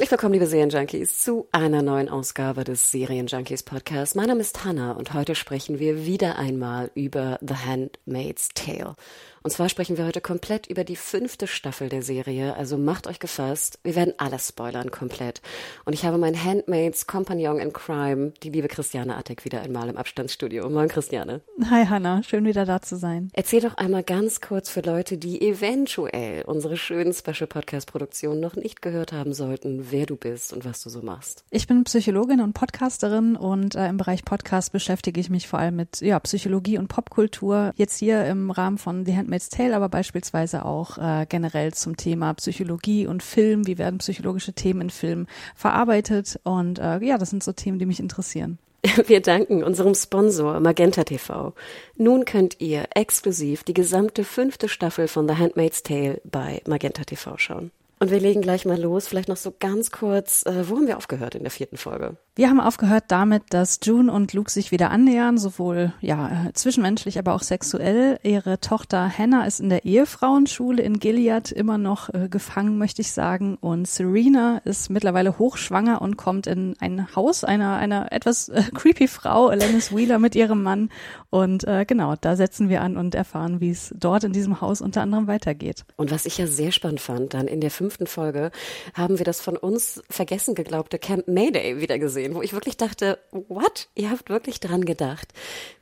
Herzlich willkommen, liebe Serienjunkies, zu einer neuen Ausgabe des Serienjunkies Podcast. Mein Name ist Hannah und heute sprechen wir wieder einmal über The Handmaid's Tale. Und zwar sprechen wir heute komplett über die fünfte Staffel der Serie, also macht euch gefasst, wir werden alles spoilern komplett. Und ich habe mein Handmaids Compagnon in Crime, die liebe Christiane Attek, wieder einmal im Abstandsstudio. Moin Christiane. Hi Hannah, schön wieder da zu sein. Erzähl doch einmal ganz kurz für Leute, die eventuell unsere schönen Special Podcast Produktionen noch nicht gehört haben sollten, wer du bist und was du so machst. Ich bin Psychologin und Podcasterin und äh, im Bereich Podcast beschäftige ich mich vor allem mit ja, Psychologie und Popkultur. Jetzt hier im Rahmen von The Handmaid's Handmaid's Tale, aber beispielsweise auch äh, generell zum Thema Psychologie und Film. Wie werden psychologische Themen in Filmen verarbeitet? Und äh, ja, das sind so Themen, die mich interessieren. Wir danken unserem Sponsor Magenta TV. Nun könnt ihr exklusiv die gesamte fünfte Staffel von The Handmaid's Tale bei Magenta TV schauen. Und wir legen gleich mal los. Vielleicht noch so ganz kurz, äh, wo haben wir aufgehört in der vierten Folge? Wir haben aufgehört damit, dass June und Luke sich wieder annähern, sowohl ja zwischenmenschlich, aber auch sexuell. Ihre Tochter Hannah ist in der Ehefrauenschule in Gilead immer noch äh, gefangen, möchte ich sagen. Und Serena ist mittlerweile hochschwanger und kommt in ein Haus einer einer etwas äh, creepy Frau, Alanis Wheeler, mit ihrem Mann. Und äh, genau, da setzen wir an und erfahren, wie es dort in diesem Haus unter anderem weitergeht. Und was ich ja sehr spannend fand, dann in der fünften Folge haben wir das von uns vergessen geglaubte Camp Mayday wieder gesehen gesehen, wo ich wirklich dachte, what? Ihr habt wirklich dran gedacht.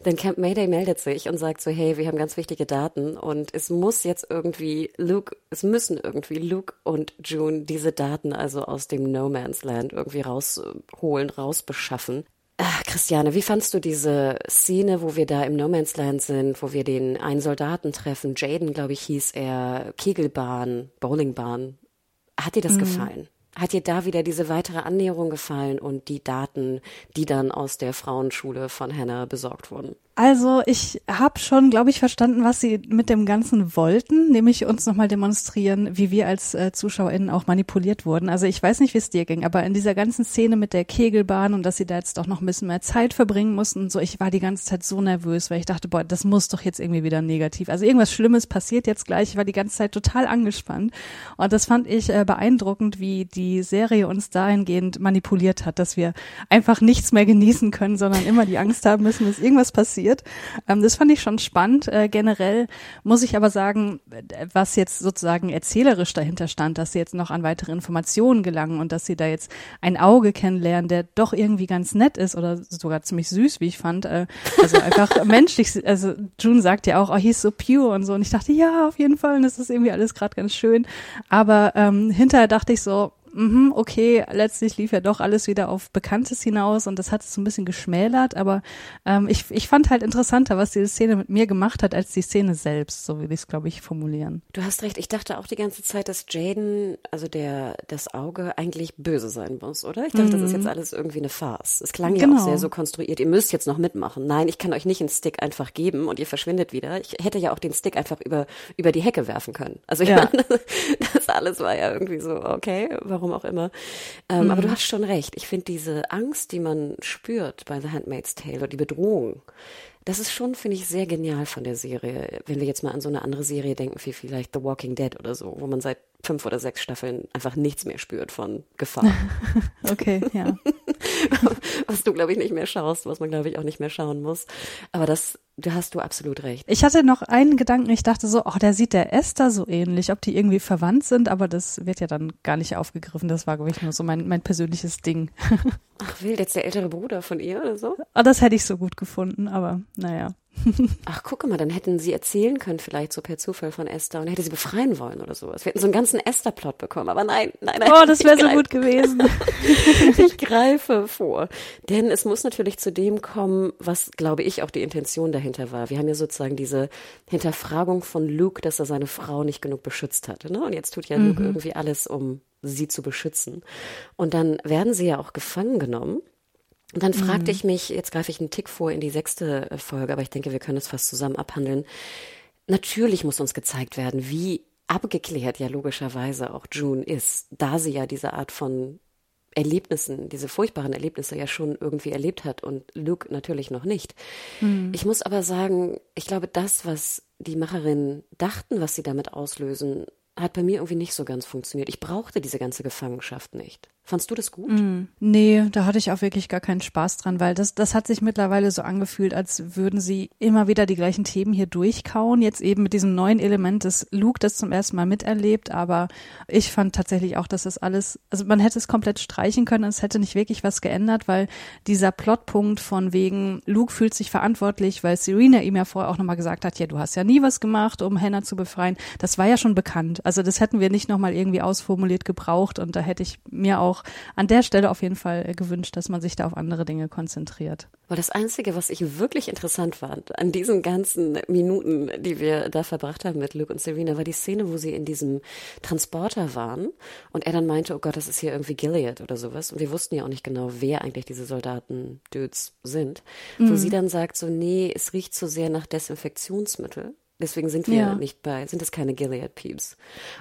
Denn Camp Mayday meldet sich und sagt so, hey, wir haben ganz wichtige Daten und es muss jetzt irgendwie Luke, es müssen irgendwie Luke und June diese Daten also aus dem No Man's Land irgendwie rausholen, rausbeschaffen. Ach, Christiane, wie fandst du diese Szene, wo wir da im No Man's Land sind, wo wir den einen Soldaten treffen? Jaden, glaube ich, hieß er, Kegelbahn, Bowlingbahn. Hat dir das mhm. gefallen? Hat dir da wieder diese weitere Annäherung gefallen und die Daten, die dann aus der Frauenschule von Hannah besorgt wurden? Also ich habe schon, glaube ich, verstanden, was sie mit dem Ganzen wollten, nämlich uns nochmal demonstrieren, wie wir als äh, ZuschauerInnen auch manipuliert wurden. Also ich weiß nicht, wie es dir ging, aber in dieser ganzen Szene mit der Kegelbahn und dass sie da jetzt doch noch ein bisschen mehr Zeit verbringen mussten, so ich war die ganze Zeit so nervös, weil ich dachte, boah, das muss doch jetzt irgendwie wieder negativ. Also irgendwas Schlimmes passiert jetzt gleich. Ich war die ganze Zeit total angespannt und das fand ich äh, beeindruckend, wie die Serie uns dahingehend manipuliert hat, dass wir einfach nichts mehr genießen können, sondern immer die Angst haben müssen, dass irgendwas passiert passiert. Ähm, das fand ich schon spannend. Äh, generell muss ich aber sagen, was jetzt sozusagen erzählerisch dahinter stand, dass sie jetzt noch an weitere Informationen gelangen und dass sie da jetzt ein Auge kennenlernen, der doch irgendwie ganz nett ist oder sogar ziemlich süß, wie ich fand. Äh, also einfach menschlich. Also June sagt ja auch, oh, he's so pure und so. Und ich dachte, ja, auf jeden Fall. Und das ist irgendwie alles gerade ganz schön. Aber ähm, hinterher dachte ich so, mhm, okay, letztlich lief ja doch alles wieder auf Bekanntes hinaus und das hat es so ein bisschen geschmälert, aber ähm, ich, ich fand halt interessanter, was diese Szene mit mir gemacht hat, als die Szene selbst, so will ich es, glaube ich, formulieren. Du hast recht, ich dachte auch die ganze Zeit, dass Jaden, also der, das Auge eigentlich böse sein muss, oder? Ich dachte, mhm. das ist jetzt mhm. alles irgendwie eine Farce. Es klang genau. ja auch sehr so konstruiert, ihr müsst jetzt noch mitmachen. Nein, ich kann euch nicht einen Stick einfach geben und ihr verschwindet wieder. Ich hätte ja auch den Stick einfach über, über die Hecke werfen können. Also ich ja. meine, das alles war ja irgendwie so, okay, warum warum auch immer. Ähm, mhm. Aber du hast schon recht. Ich finde diese Angst, die man spürt bei The Handmaid's Tale oder die Bedrohung, das ist schon, finde ich, sehr genial von der Serie. Wenn wir jetzt mal an so eine andere Serie denken, wie vielleicht The Walking Dead oder so, wo man seit fünf oder sechs Staffeln einfach nichts mehr spürt von Gefahr. okay, ja. was du, glaube ich, nicht mehr schaust, was man, glaube ich, auch nicht mehr schauen muss. Aber das, da hast du absolut recht. Ich hatte noch einen Gedanken, ich dachte so, oh, der sieht der Esther so ähnlich, ob die irgendwie verwandt sind, aber das wird ja dann gar nicht aufgegriffen. Das war, glaube ich, nur so mein, mein persönliches Ding. Ach, wild, jetzt der ältere Bruder von ihr oder so? Oh, das hätte ich so gut gefunden, aber naja. Ach, gucke mal, dann hätten sie erzählen können, vielleicht so per Zufall von Esther und hätte sie befreien wollen oder sowas. Wir hätten so einen ganzen Esther-Plot bekommen, aber nein, nein, nein. Oh, das wäre so gut gewesen. ich greife vor. Denn es muss natürlich zu dem kommen, was, glaube ich, auch die Intention dahinter war. Wir haben ja sozusagen diese Hinterfragung von Luke, dass er seine Frau nicht genug beschützt hatte. Ne? Und jetzt tut ja Luke mhm. irgendwie alles, um sie zu beschützen. Und dann werden sie ja auch gefangen genommen und dann fragte mhm. ich mich, jetzt greife ich einen Tick vor in die sechste äh, Folge, aber ich denke, wir können es fast zusammen abhandeln. Natürlich muss uns gezeigt werden, wie abgeklärt ja logischerweise auch June ist, da sie ja diese Art von Erlebnissen, diese furchtbaren Erlebnisse ja schon irgendwie erlebt hat und Luke natürlich noch nicht. Mhm. Ich muss aber sagen, ich glaube, das, was die Macherinnen dachten, was sie damit auslösen, hat bei mir irgendwie nicht so ganz funktioniert. Ich brauchte diese ganze Gefangenschaft nicht. Fandst du das gut? Mm, nee, da hatte ich auch wirklich gar keinen Spaß dran, weil das, das hat sich mittlerweile so angefühlt, als würden sie immer wieder die gleichen Themen hier durchkauen. Jetzt eben mit diesem neuen Element, das Luke das zum ersten Mal miterlebt, aber ich fand tatsächlich auch, dass das alles, also man hätte es komplett streichen können, es hätte nicht wirklich was geändert, weil dieser Plotpunkt von wegen, Luke fühlt sich verantwortlich, weil Serena ihm ja vorher auch nochmal gesagt hat, ja, du hast ja nie was gemacht, um Hannah zu befreien. Das war ja schon bekannt. Also das hätten wir nicht nochmal irgendwie ausformuliert gebraucht und da hätte ich mir auch auch an der Stelle auf jeden Fall äh, gewünscht, dass man sich da auf andere Dinge konzentriert. Weil das Einzige, was ich wirklich interessant fand an diesen ganzen Minuten, die wir da verbracht haben mit Luke und Serena, war die Szene, wo sie in diesem Transporter waren und er dann meinte, oh Gott, das ist hier irgendwie Gilead oder sowas. Und wir wussten ja auch nicht genau, wer eigentlich diese Soldaten-Dudes sind. Mhm. Wo sie dann sagt so, nee, es riecht zu so sehr nach Desinfektionsmittel. Deswegen sind wir ja. nicht bei, sind es keine Gilead Peeps.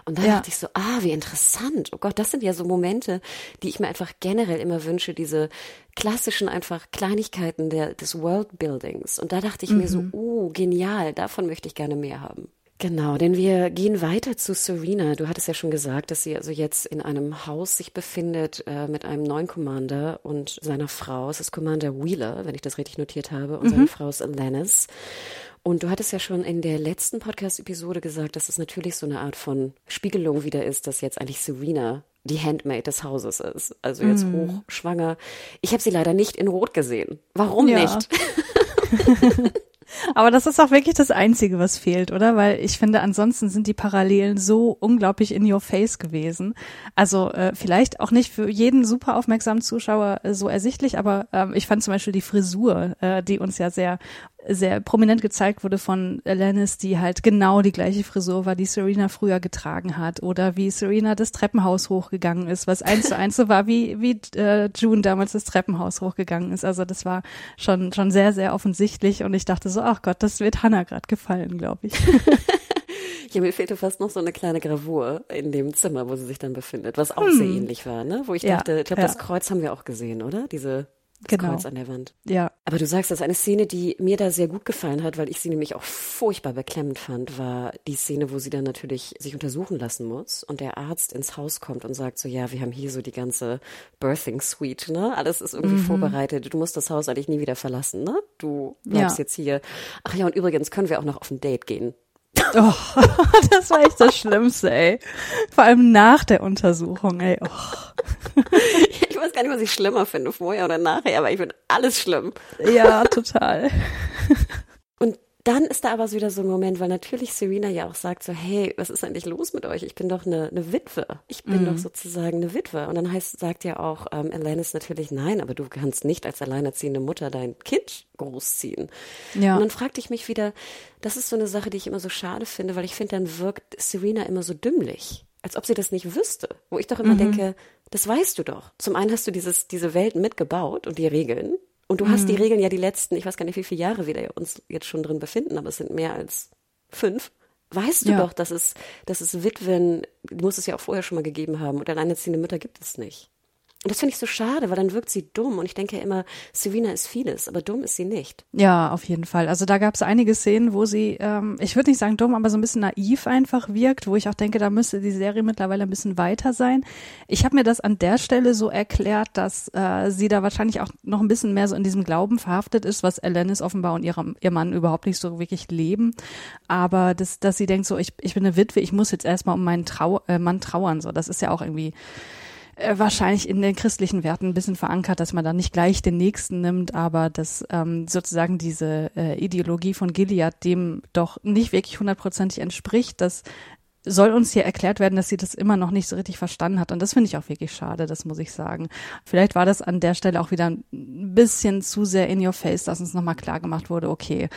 Und da ja. dachte ich so, ah, wie interessant. Oh Gott, das sind ja so Momente, die ich mir einfach generell immer wünsche, diese klassischen einfach Kleinigkeiten der, des Worldbuildings. Und da dachte ich mhm. mir so, oh, genial, davon möchte ich gerne mehr haben. Genau, denn wir gehen weiter zu Serena. Du hattest ja schon gesagt, dass sie also jetzt in einem Haus sich befindet äh, mit einem neuen Commander und seiner Frau. Es ist Commander Wheeler, wenn ich das richtig notiert habe, und mhm. seine Frau ist Alanis. Und du hattest ja schon in der letzten Podcast-Episode gesagt, dass es natürlich so eine Art von Spiegelung wieder ist, dass jetzt eigentlich Serena die Handmaid des Hauses ist. Also jetzt mm. hochschwanger. Ich habe sie leider nicht in Rot gesehen. Warum ja. nicht? Aber das ist auch wirklich das Einzige, was fehlt, oder? Weil ich finde, ansonsten sind die Parallelen so unglaublich in your face gewesen. Also äh, vielleicht auch nicht für jeden super aufmerksamen Zuschauer äh, so ersichtlich, aber ähm, ich fand zum Beispiel die Frisur, äh, die uns ja sehr sehr prominent gezeigt wurde von Alanis, die halt genau die gleiche Frisur war, die Serena früher getragen hat. Oder wie Serena das Treppenhaus hochgegangen ist, was eins zu eins so war, wie, wie äh, June damals das Treppenhaus hochgegangen ist. Also das war schon, schon sehr, sehr offensichtlich. Und ich dachte so, ach Gott, das wird Hannah gerade gefallen, glaube ich. Ja, mir fehlte fast noch so eine kleine Gravur in dem Zimmer, wo sie sich dann befindet, was auch hm. sehr ähnlich war, ne? Wo ich ja, dachte, ich glaube, ja. das Kreuz haben wir auch gesehen, oder? Diese das genau. Kreuz an der Wand. Ja. Aber du sagst, das ist eine Szene, die mir da sehr gut gefallen hat, weil ich sie nämlich auch furchtbar beklemmend fand, war die Szene, wo sie dann natürlich sich untersuchen lassen muss und der Arzt ins Haus kommt und sagt so, ja, wir haben hier so die ganze Birthing Suite, ne? Alles ist irgendwie mhm. vorbereitet. Du musst das Haus eigentlich nie wieder verlassen, ne? Du bleibst ja. jetzt hier. Ach ja, und übrigens können wir auch noch auf ein Date gehen. Oh, das war echt das Schlimmste, ey. Vor allem nach der Untersuchung, ey. Oh. Ich weiß gar nicht, was ich schlimmer finde, vorher oder nachher, aber ich finde alles schlimm. Ja, total. Und dann ist da aber so wieder so ein Moment, weil natürlich Serena ja auch sagt so, hey, was ist eigentlich los mit euch? Ich bin doch eine, eine Witwe. Ich bin mhm. doch sozusagen eine Witwe. Und dann heißt, sagt ja auch ähm, Alanis natürlich, nein, aber du kannst nicht als alleinerziehende Mutter dein Kind großziehen. Ja. Und dann fragte ich mich wieder, das ist so eine Sache, die ich immer so schade finde, weil ich finde, dann wirkt Serena immer so dümmlich als ob sie das nicht wüsste. Wo ich doch immer mhm. denke, das weißt du doch. Zum einen hast du dieses, diese Welt mitgebaut und die Regeln. Und du mhm. hast die mhm. Regeln ja die letzten, ich weiß gar nicht, wie viele Jahre wir uns jetzt schon drin befinden, aber es sind mehr als fünf. Weißt du ja. doch, dass es, dass es Witwen, muss es ja auch vorher schon mal gegeben haben, und alleinerziehende Mütter gibt es nicht. Und das finde ich so schade, weil dann wirkt sie dumm. Und ich denke ja immer, Serena ist vieles, aber dumm ist sie nicht. Ja, auf jeden Fall. Also da gab es einige Szenen, wo sie, ähm, ich würde nicht sagen dumm, aber so ein bisschen naiv einfach wirkt, wo ich auch denke, da müsste die Serie mittlerweile ein bisschen weiter sein. Ich habe mir das an der Stelle so erklärt, dass äh, sie da wahrscheinlich auch noch ein bisschen mehr so in diesem Glauben verhaftet ist, was Alanis offenbar und ihrem, ihr Mann überhaupt nicht so wirklich leben. Aber das, dass sie denkt so, ich, ich bin eine Witwe, ich muss jetzt erstmal um meinen Trau äh, Mann trauern. So, das ist ja auch irgendwie äh, wahrscheinlich in den christlichen Werten ein bisschen verankert, dass man da nicht gleich den nächsten nimmt, aber dass ähm, sozusagen diese äh, Ideologie von Gilead dem doch nicht wirklich hundertprozentig entspricht, dass soll uns hier erklärt werden, dass sie das immer noch nicht so richtig verstanden hat. Und das finde ich auch wirklich schade, das muss ich sagen. Vielleicht war das an der Stelle auch wieder ein bisschen zu sehr in your face, dass uns nochmal klar gemacht wurde, okay,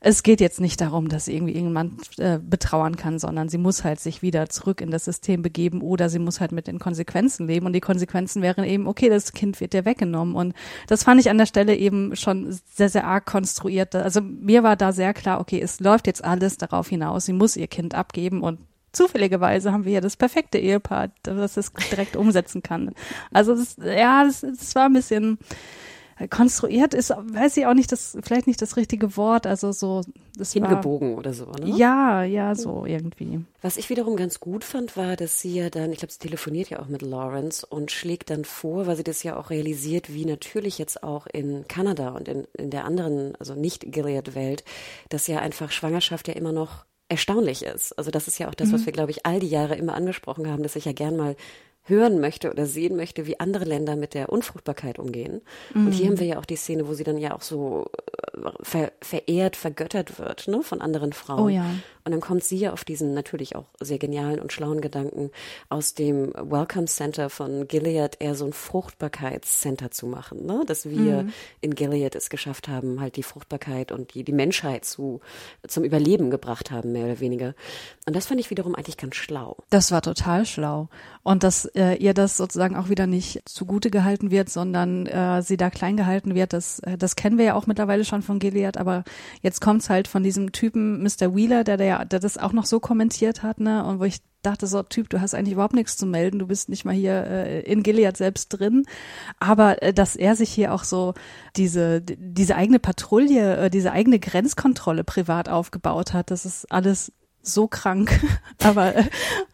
es geht jetzt nicht darum, dass sie irgendwie irgendjemand äh, betrauern kann, sondern sie muss halt sich wieder zurück in das System begeben oder sie muss halt mit den Konsequenzen leben. Und die Konsequenzen wären eben, okay, das Kind wird dir weggenommen. Und das fand ich an der Stelle eben schon sehr, sehr arg konstruiert. Also mir war da sehr klar, okay, es läuft jetzt alles darauf hinaus, sie muss ihr Kind abgeben und zufälligerweise haben wir hier das perfekte Ehepaar, das es direkt umsetzen kann. Also das, ja, das, das war ein bisschen konstruiert ist, weiß ich auch nicht, das vielleicht nicht das richtige Wort, also so das hingebogen war, oder so, ne? Ja, ja, so irgendwie. Was ich wiederum ganz gut fand, war, dass sie ja dann, ich glaube, sie telefoniert ja auch mit Lawrence und schlägt dann vor, weil sie das ja auch realisiert, wie natürlich jetzt auch in Kanada und in, in der anderen, also nicht Gilead-Welt, dass ja einfach Schwangerschaft ja immer noch erstaunlich ist. Also das ist ja auch das, was mhm. wir, glaube ich, all die Jahre immer angesprochen haben, dass ich ja gern mal hören möchte oder sehen möchte, wie andere Länder mit der Unfruchtbarkeit umgehen. Mhm. Und hier mhm. haben wir ja auch die Szene, wo sie dann ja auch so äh, ver verehrt, vergöttert wird, ne, von anderen Frauen. Oh ja. Und dann kommt sie ja auf diesen natürlich auch sehr genialen und schlauen Gedanken, aus dem Welcome Center von Gilead eher so ein Fruchtbarkeitscenter zu machen, ne? Dass wir mhm. in Gilead es geschafft haben, halt die Fruchtbarkeit und die, die Menschheit zu, zum Überleben gebracht haben, mehr oder weniger. Und das fand ich wiederum eigentlich ganz schlau. Das war total schlau. Und dass äh, ihr das sozusagen auch wieder nicht zugute gehalten wird, sondern äh, sie da klein gehalten wird, das, äh, das kennen wir ja auch mittlerweile schon von Gilead, aber jetzt kommt's halt von diesem Typen Mr. Wheeler, der, der der das auch noch so kommentiert hat, ne? Und wo ich dachte so, Typ, du hast eigentlich überhaupt nichts zu melden, du bist nicht mal hier äh, in Gilead selbst drin. Aber äh, dass er sich hier auch so diese, diese eigene Patrouille, äh, diese eigene Grenzkontrolle privat aufgebaut hat, das ist alles so krank. aber äh,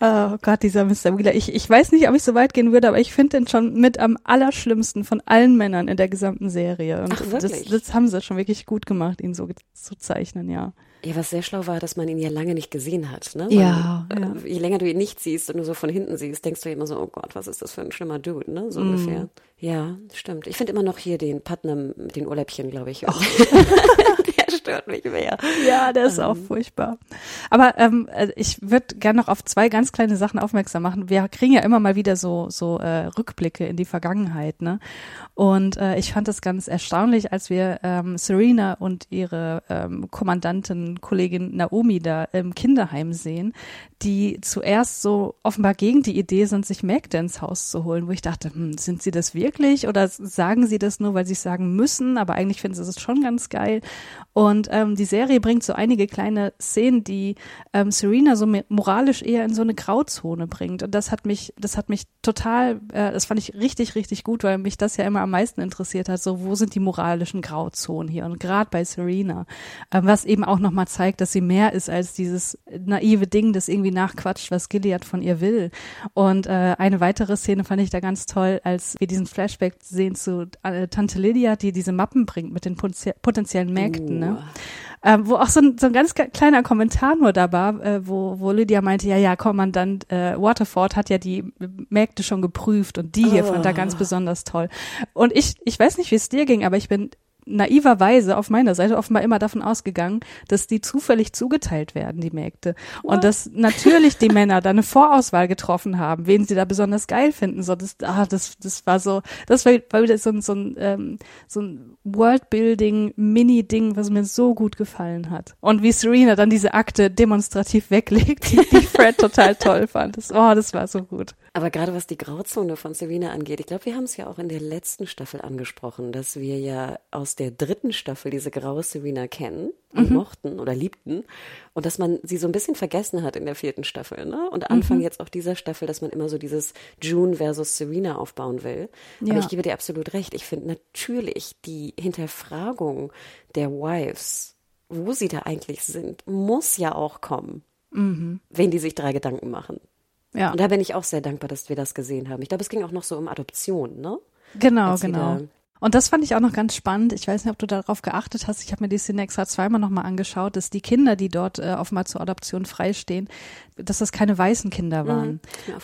oh Gott, dieser Mr. Wheeler, ich, ich weiß nicht, ob ich so weit gehen würde, aber ich finde den schon mit am allerschlimmsten von allen Männern in der gesamten Serie. Und Ach, das, das haben sie schon wirklich gut gemacht, ihn so zu zeichnen, ja. Ja, was sehr schlau war, dass man ihn ja lange nicht gesehen hat. Ne? Ja, man, ja. Je länger du ihn nicht siehst und nur so von hinten siehst, denkst du immer so, oh Gott, was ist das für ein schlimmer Dude, ne? So mm. ungefähr. Ja, stimmt. Ich finde immer noch hier den Putnam mit den Urläubchen, glaube ich. Oh. der stört mich mehr. Ja, der ist ähm. auch furchtbar. Aber ähm, äh, ich würde gerne noch auf zwei ganz kleine Sachen aufmerksam machen. Wir kriegen ja immer mal wieder so so äh, Rückblicke in die Vergangenheit, ne? Und äh, ich fand es ganz erstaunlich, als wir ähm, Serena und ihre ähm, Kommandantin Kollegin Naomi da im Kinderheim sehen, die zuerst so offenbar gegen die Idee sind, sich Mägde ins Haus zu holen, wo ich dachte, hm, sind sie das wirklich oder sagen sie das nur, weil sie sagen müssen, aber eigentlich finden sie es schon ganz geil. Und ähm, die Serie bringt so einige kleine Szenen, die ähm, Serena so moralisch eher in so eine Grauzone bringt. Und das hat mich, das hat mich total, äh, das fand ich richtig, richtig gut, weil mich das ja immer am meisten interessiert hat. So, wo sind die moralischen Grauzonen hier? Und gerade bei Serena, äh, was eben auch nochmal zeigt, dass sie mehr ist als dieses naive Ding, das irgendwie nachquatscht, was Gilead von ihr will. Und äh, eine weitere Szene fand ich da ganz toll, als wir diesen Flashback sehen zu äh, Tante Lydia, die diese Mappen bringt mit den potenziellen Mägden. Uh. Ne? Ähm, wo auch so ein, so ein ganz kleiner Kommentar nur da war, äh, wo, wo Lydia meinte, ja, ja, Kommandant äh, Waterford hat ja die Mägde schon geprüft und die hier oh. fand er ganz besonders toll. Und ich, ich weiß nicht, wie es dir ging, aber ich bin naiverweise auf meiner Seite offenbar immer davon ausgegangen, dass die zufällig zugeteilt werden, die Mägde. Und What? dass natürlich die Männer da eine Vorauswahl getroffen haben, wen sie da besonders geil finden. So, das, ah, das, das war so, das war, war wieder so ein, so ein, ähm, so ein Worldbuilding-Mini-Ding, was mir so gut gefallen hat. Und wie Serena dann diese Akte demonstrativ weglegt, die, die Fred total toll fand. Das, oh, das war so gut. Aber gerade was die Grauzone von Serena angeht, ich glaube, wir haben es ja auch in der letzten Staffel angesprochen, dass wir ja aus der dritten Staffel diese graue Serena kennen und mhm. mochten oder liebten und dass man sie so ein bisschen vergessen hat in der vierten Staffel, ne? Und Anfang mhm. jetzt auch dieser Staffel, dass man immer so dieses June versus Serena aufbauen will. Ja. Aber ich gebe dir absolut recht. Ich finde natürlich die Hinterfragung der Wives, wo sie da eigentlich sind, muss ja auch kommen, mhm. wenn die sich drei Gedanken machen. Ja. Und da bin ich auch sehr dankbar, dass wir das gesehen haben. Ich glaube, es ging auch noch so um Adoption, ne? Genau, Als genau. Und das fand ich auch noch ganz spannend. Ich weiß nicht, ob du darauf geachtet hast. Ich habe mir die Szene extra zweimal nochmal angeschaut, dass die Kinder, die dort äh, offenbar zur Adoption freistehen, dass das keine weißen Kinder mhm, waren.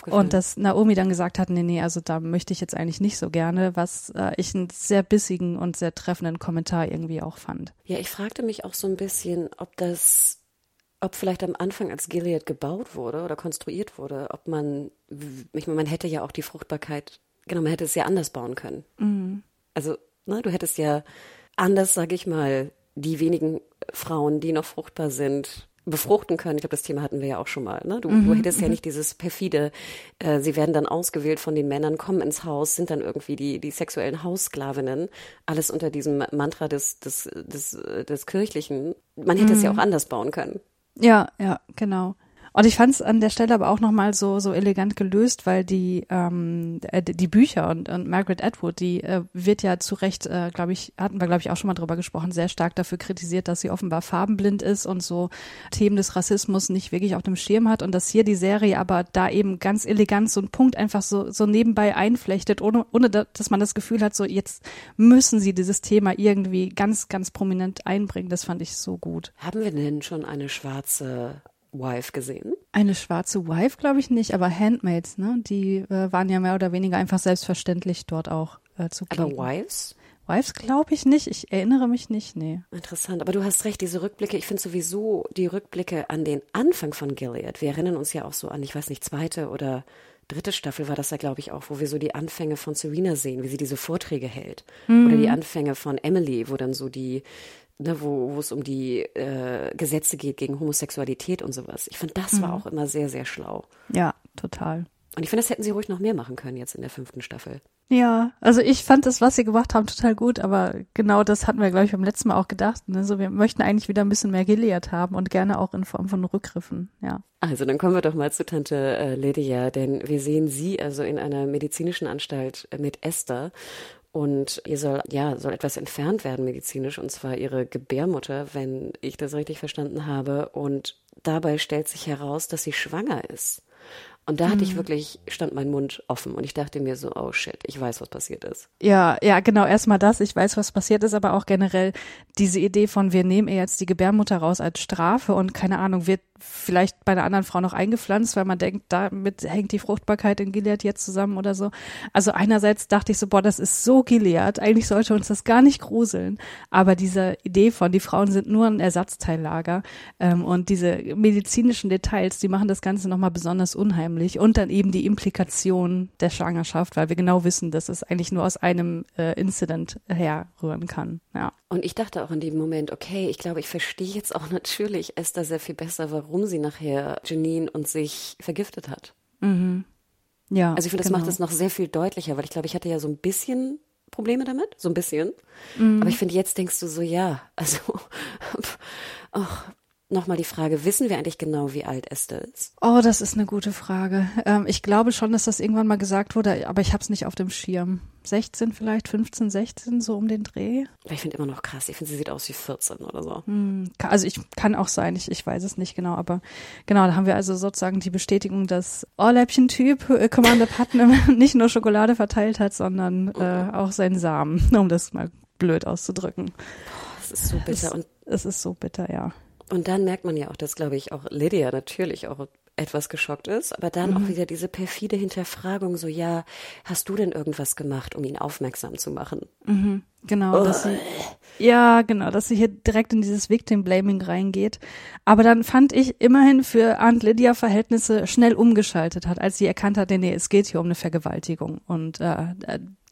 Mhm, und dass Naomi dann gesagt hat, nee, nee, also da möchte ich jetzt eigentlich nicht so gerne, was äh, ich einen sehr bissigen und sehr treffenden Kommentar irgendwie auch fand. Ja, ich fragte mich auch so ein bisschen, ob das ob vielleicht am Anfang, als Gilead gebaut wurde oder konstruiert wurde, ob man, ich meine, man hätte ja auch die Fruchtbarkeit, genau, man hätte es ja anders bauen können. Mhm. Also, ne, du hättest ja anders, sag ich mal, die wenigen Frauen, die noch fruchtbar sind, befruchten können. Ich glaube, das Thema hatten wir ja auch schon mal. Ne? Du, mhm, du hättest ja mhm. nicht dieses perfide, äh, sie werden dann ausgewählt von den Männern, kommen ins Haus, sind dann irgendwie die, die sexuellen Haussklavinnen. Alles unter diesem Mantra des, des, des, des Kirchlichen. Man hätte mhm. es ja mhm. auch anders bauen können. Ja, ja, genau. Und ich fand es an der Stelle aber auch nochmal so, so elegant gelöst, weil die, ähm, äh, die Bücher und, und Margaret Atwood, die äh, wird ja zu Recht, äh, glaube ich, hatten wir, glaube ich, auch schon mal drüber gesprochen, sehr stark dafür kritisiert, dass sie offenbar farbenblind ist und so Themen des Rassismus nicht wirklich auf dem Schirm hat und dass hier die Serie aber da eben ganz elegant so einen Punkt einfach so, so nebenbei einflechtet, ohne, ohne dass man das Gefühl hat, so jetzt müssen sie dieses Thema irgendwie ganz, ganz prominent einbringen. Das fand ich so gut. Haben wir denn schon eine schwarze Wife gesehen? Eine schwarze Wife glaube ich nicht, aber Handmaids, ne? Die äh, waren ja mehr oder weniger einfach selbstverständlich dort auch äh, zu kriegen. Aber Wives? Wives glaube ich nicht. Ich erinnere mich nicht, nee. Interessant. Aber du hast recht, diese Rückblicke, ich finde sowieso die Rückblicke an den Anfang von Gilead. Wir erinnern uns ja auch so an, ich weiß nicht, zweite oder dritte Staffel war das ja, glaube ich, auch, wo wir so die Anfänge von Serena sehen, wie sie diese Vorträge hält. Mhm. Oder die Anfänge von Emily, wo dann so die ne, wo, es um die äh, Gesetze geht gegen Homosexualität und sowas. Ich finde, das mhm. war auch immer sehr, sehr schlau. Ja, total. Und ich finde, das hätten sie ruhig noch mehr machen können jetzt in der fünften Staffel. Ja, also ich fand das, was sie gemacht haben, total gut, aber genau das hatten wir, glaube ich, beim letzten Mal auch gedacht. Ne? So, wir möchten eigentlich wieder ein bisschen mehr gelehrt haben und gerne auch in Form von Rückgriffen, ja. Also dann kommen wir doch mal zu Tante äh, Lydia, denn wir sehen sie also in einer medizinischen Anstalt mit Esther und ihr soll, ja, soll etwas entfernt werden medizinisch, und zwar ihre Gebärmutter, wenn ich das richtig verstanden habe. Und dabei stellt sich heraus, dass sie schwanger ist. Und da hatte mhm. ich wirklich, stand mein Mund offen und ich dachte mir so, oh shit, ich weiß, was passiert ist. Ja, ja, genau, erstmal das, ich weiß, was passiert ist, aber auch generell diese Idee von, wir nehmen ihr jetzt die Gebärmutter raus als Strafe und keine Ahnung, wird vielleicht bei einer anderen Frau noch eingepflanzt, weil man denkt, damit hängt die Fruchtbarkeit in Gilead jetzt zusammen oder so. Also einerseits dachte ich so, boah, das ist so Gilead, eigentlich sollte uns das gar nicht gruseln, aber diese Idee von, die Frauen sind nur ein Ersatzteillager ähm, und diese medizinischen Details, die machen das Ganze nochmal besonders unheimlich unheimlich. Und dann eben die Implikation der Schwangerschaft, weil wir genau wissen, dass es eigentlich nur aus einem äh, Incident herrühren kann. Ja. Und ich dachte auch in dem Moment, okay, ich glaube, ich verstehe jetzt auch natürlich Esther sehr viel besser, warum sie nachher Janine und sich vergiftet hat. Mhm. Ja. Also ich finde, das genau. macht es noch sehr viel deutlicher, weil ich glaube, ich hatte ja so ein bisschen Probleme damit, so ein bisschen. Mhm. Aber ich finde, jetzt denkst du so, ja, also, ach, nochmal die Frage, wissen wir eigentlich genau, wie alt Esther ist? Oh, das ist eine gute Frage. Ähm, ich glaube schon, dass das irgendwann mal gesagt wurde, aber ich habe es nicht auf dem Schirm. 16 vielleicht, 15, 16, so um den Dreh. Ich finde immer noch krass. Ich finde, sie sieht aus wie 14 oder so. Hm, also ich kann auch sein, ich, ich weiß es nicht genau, aber genau, da haben wir also sozusagen die Bestätigung, dass Ohrläppchen-Typ äh, Commander Putnam nicht nur Schokolade verteilt hat, sondern äh, auch seinen Samen, um das mal blöd auszudrücken. Boah, es ist so bitter. Es, und es ist so bitter, ja. Und dann merkt man ja auch, dass, glaube ich, auch Lydia natürlich auch etwas geschockt ist, aber dann mhm. auch wieder diese perfide Hinterfragung, so, ja, hast du denn irgendwas gemacht, um ihn aufmerksam zu machen? Mhm. Genau, oh. dass sie, ja, genau, dass sie hier direkt in dieses Victim Blaming reingeht. Aber dann fand ich immerhin für Aunt Lydia Verhältnisse schnell umgeschaltet hat, als sie erkannt hat, nee, nee, es geht hier um eine Vergewaltigung. Und äh,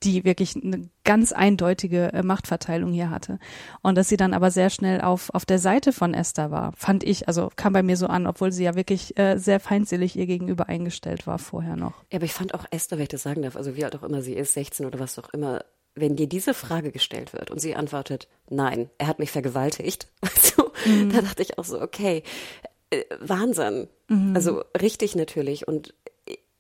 die wirklich eine ganz eindeutige äh, Machtverteilung hier hatte. Und dass sie dann aber sehr schnell auf, auf der Seite von Esther war, fand ich, also kam bei mir so an, obwohl sie ja wirklich äh, sehr feindselig ihr gegenüber eingestellt war vorher noch. Ja, aber ich fand auch Esther, wenn ich das sagen darf, also wie alt auch immer sie ist, 16 oder was auch immer, wenn dir diese Frage gestellt wird und sie antwortet, nein, er hat mich vergewaltigt, also, mhm. da dachte ich auch so, okay, äh, Wahnsinn. Mhm. Also richtig natürlich. Und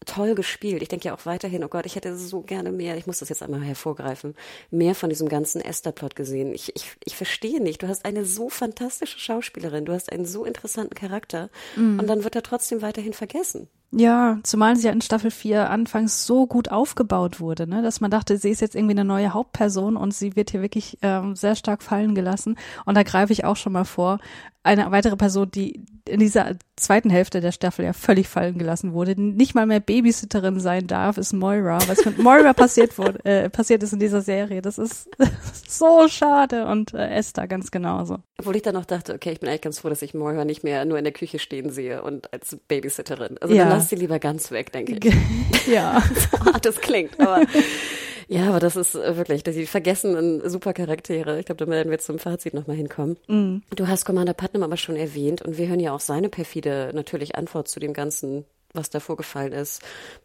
toll gespielt. Ich denke ja auch weiterhin, oh Gott, ich hätte so gerne mehr, ich muss das jetzt einmal hervorgreifen, mehr von diesem ganzen Esther-Plot gesehen. Ich, ich, ich verstehe nicht. Du hast eine so fantastische Schauspielerin, du hast einen so interessanten Charakter mm. und dann wird er trotzdem weiterhin vergessen. Ja, zumal sie ja in Staffel 4 anfangs so gut aufgebaut wurde, ne, dass man dachte, sie ist jetzt irgendwie eine neue Hauptperson und sie wird hier wirklich ähm, sehr stark fallen gelassen. Und da greife ich auch schon mal vor, eine weitere Person, die in dieser zweiten Hälfte der Staffel ja völlig fallen gelassen wurde, nicht mal mehr Babysitterin sein darf, ist Moira. Was mit Moira passiert wurde, äh, passiert ist in dieser Serie. Das ist so schade und äh, Esther ganz genauso. Obwohl ich dann noch dachte, okay, ich bin eigentlich ganz froh, dass ich Moira nicht mehr nur in der Küche stehen sehe und als Babysitterin. Also ja. Lass sie lieber ganz weg, denke ich. ja. so hart das klingt, aber ja, aber das ist äh, wirklich, die vergessenen super Charaktere. Ich glaube, da werden wir zum Fazit nochmal hinkommen. Mm. Du hast Commander Putnam aber schon erwähnt und wir hören ja auch seine perfide natürlich Antwort zu dem ganzen was da vorgefallen ist,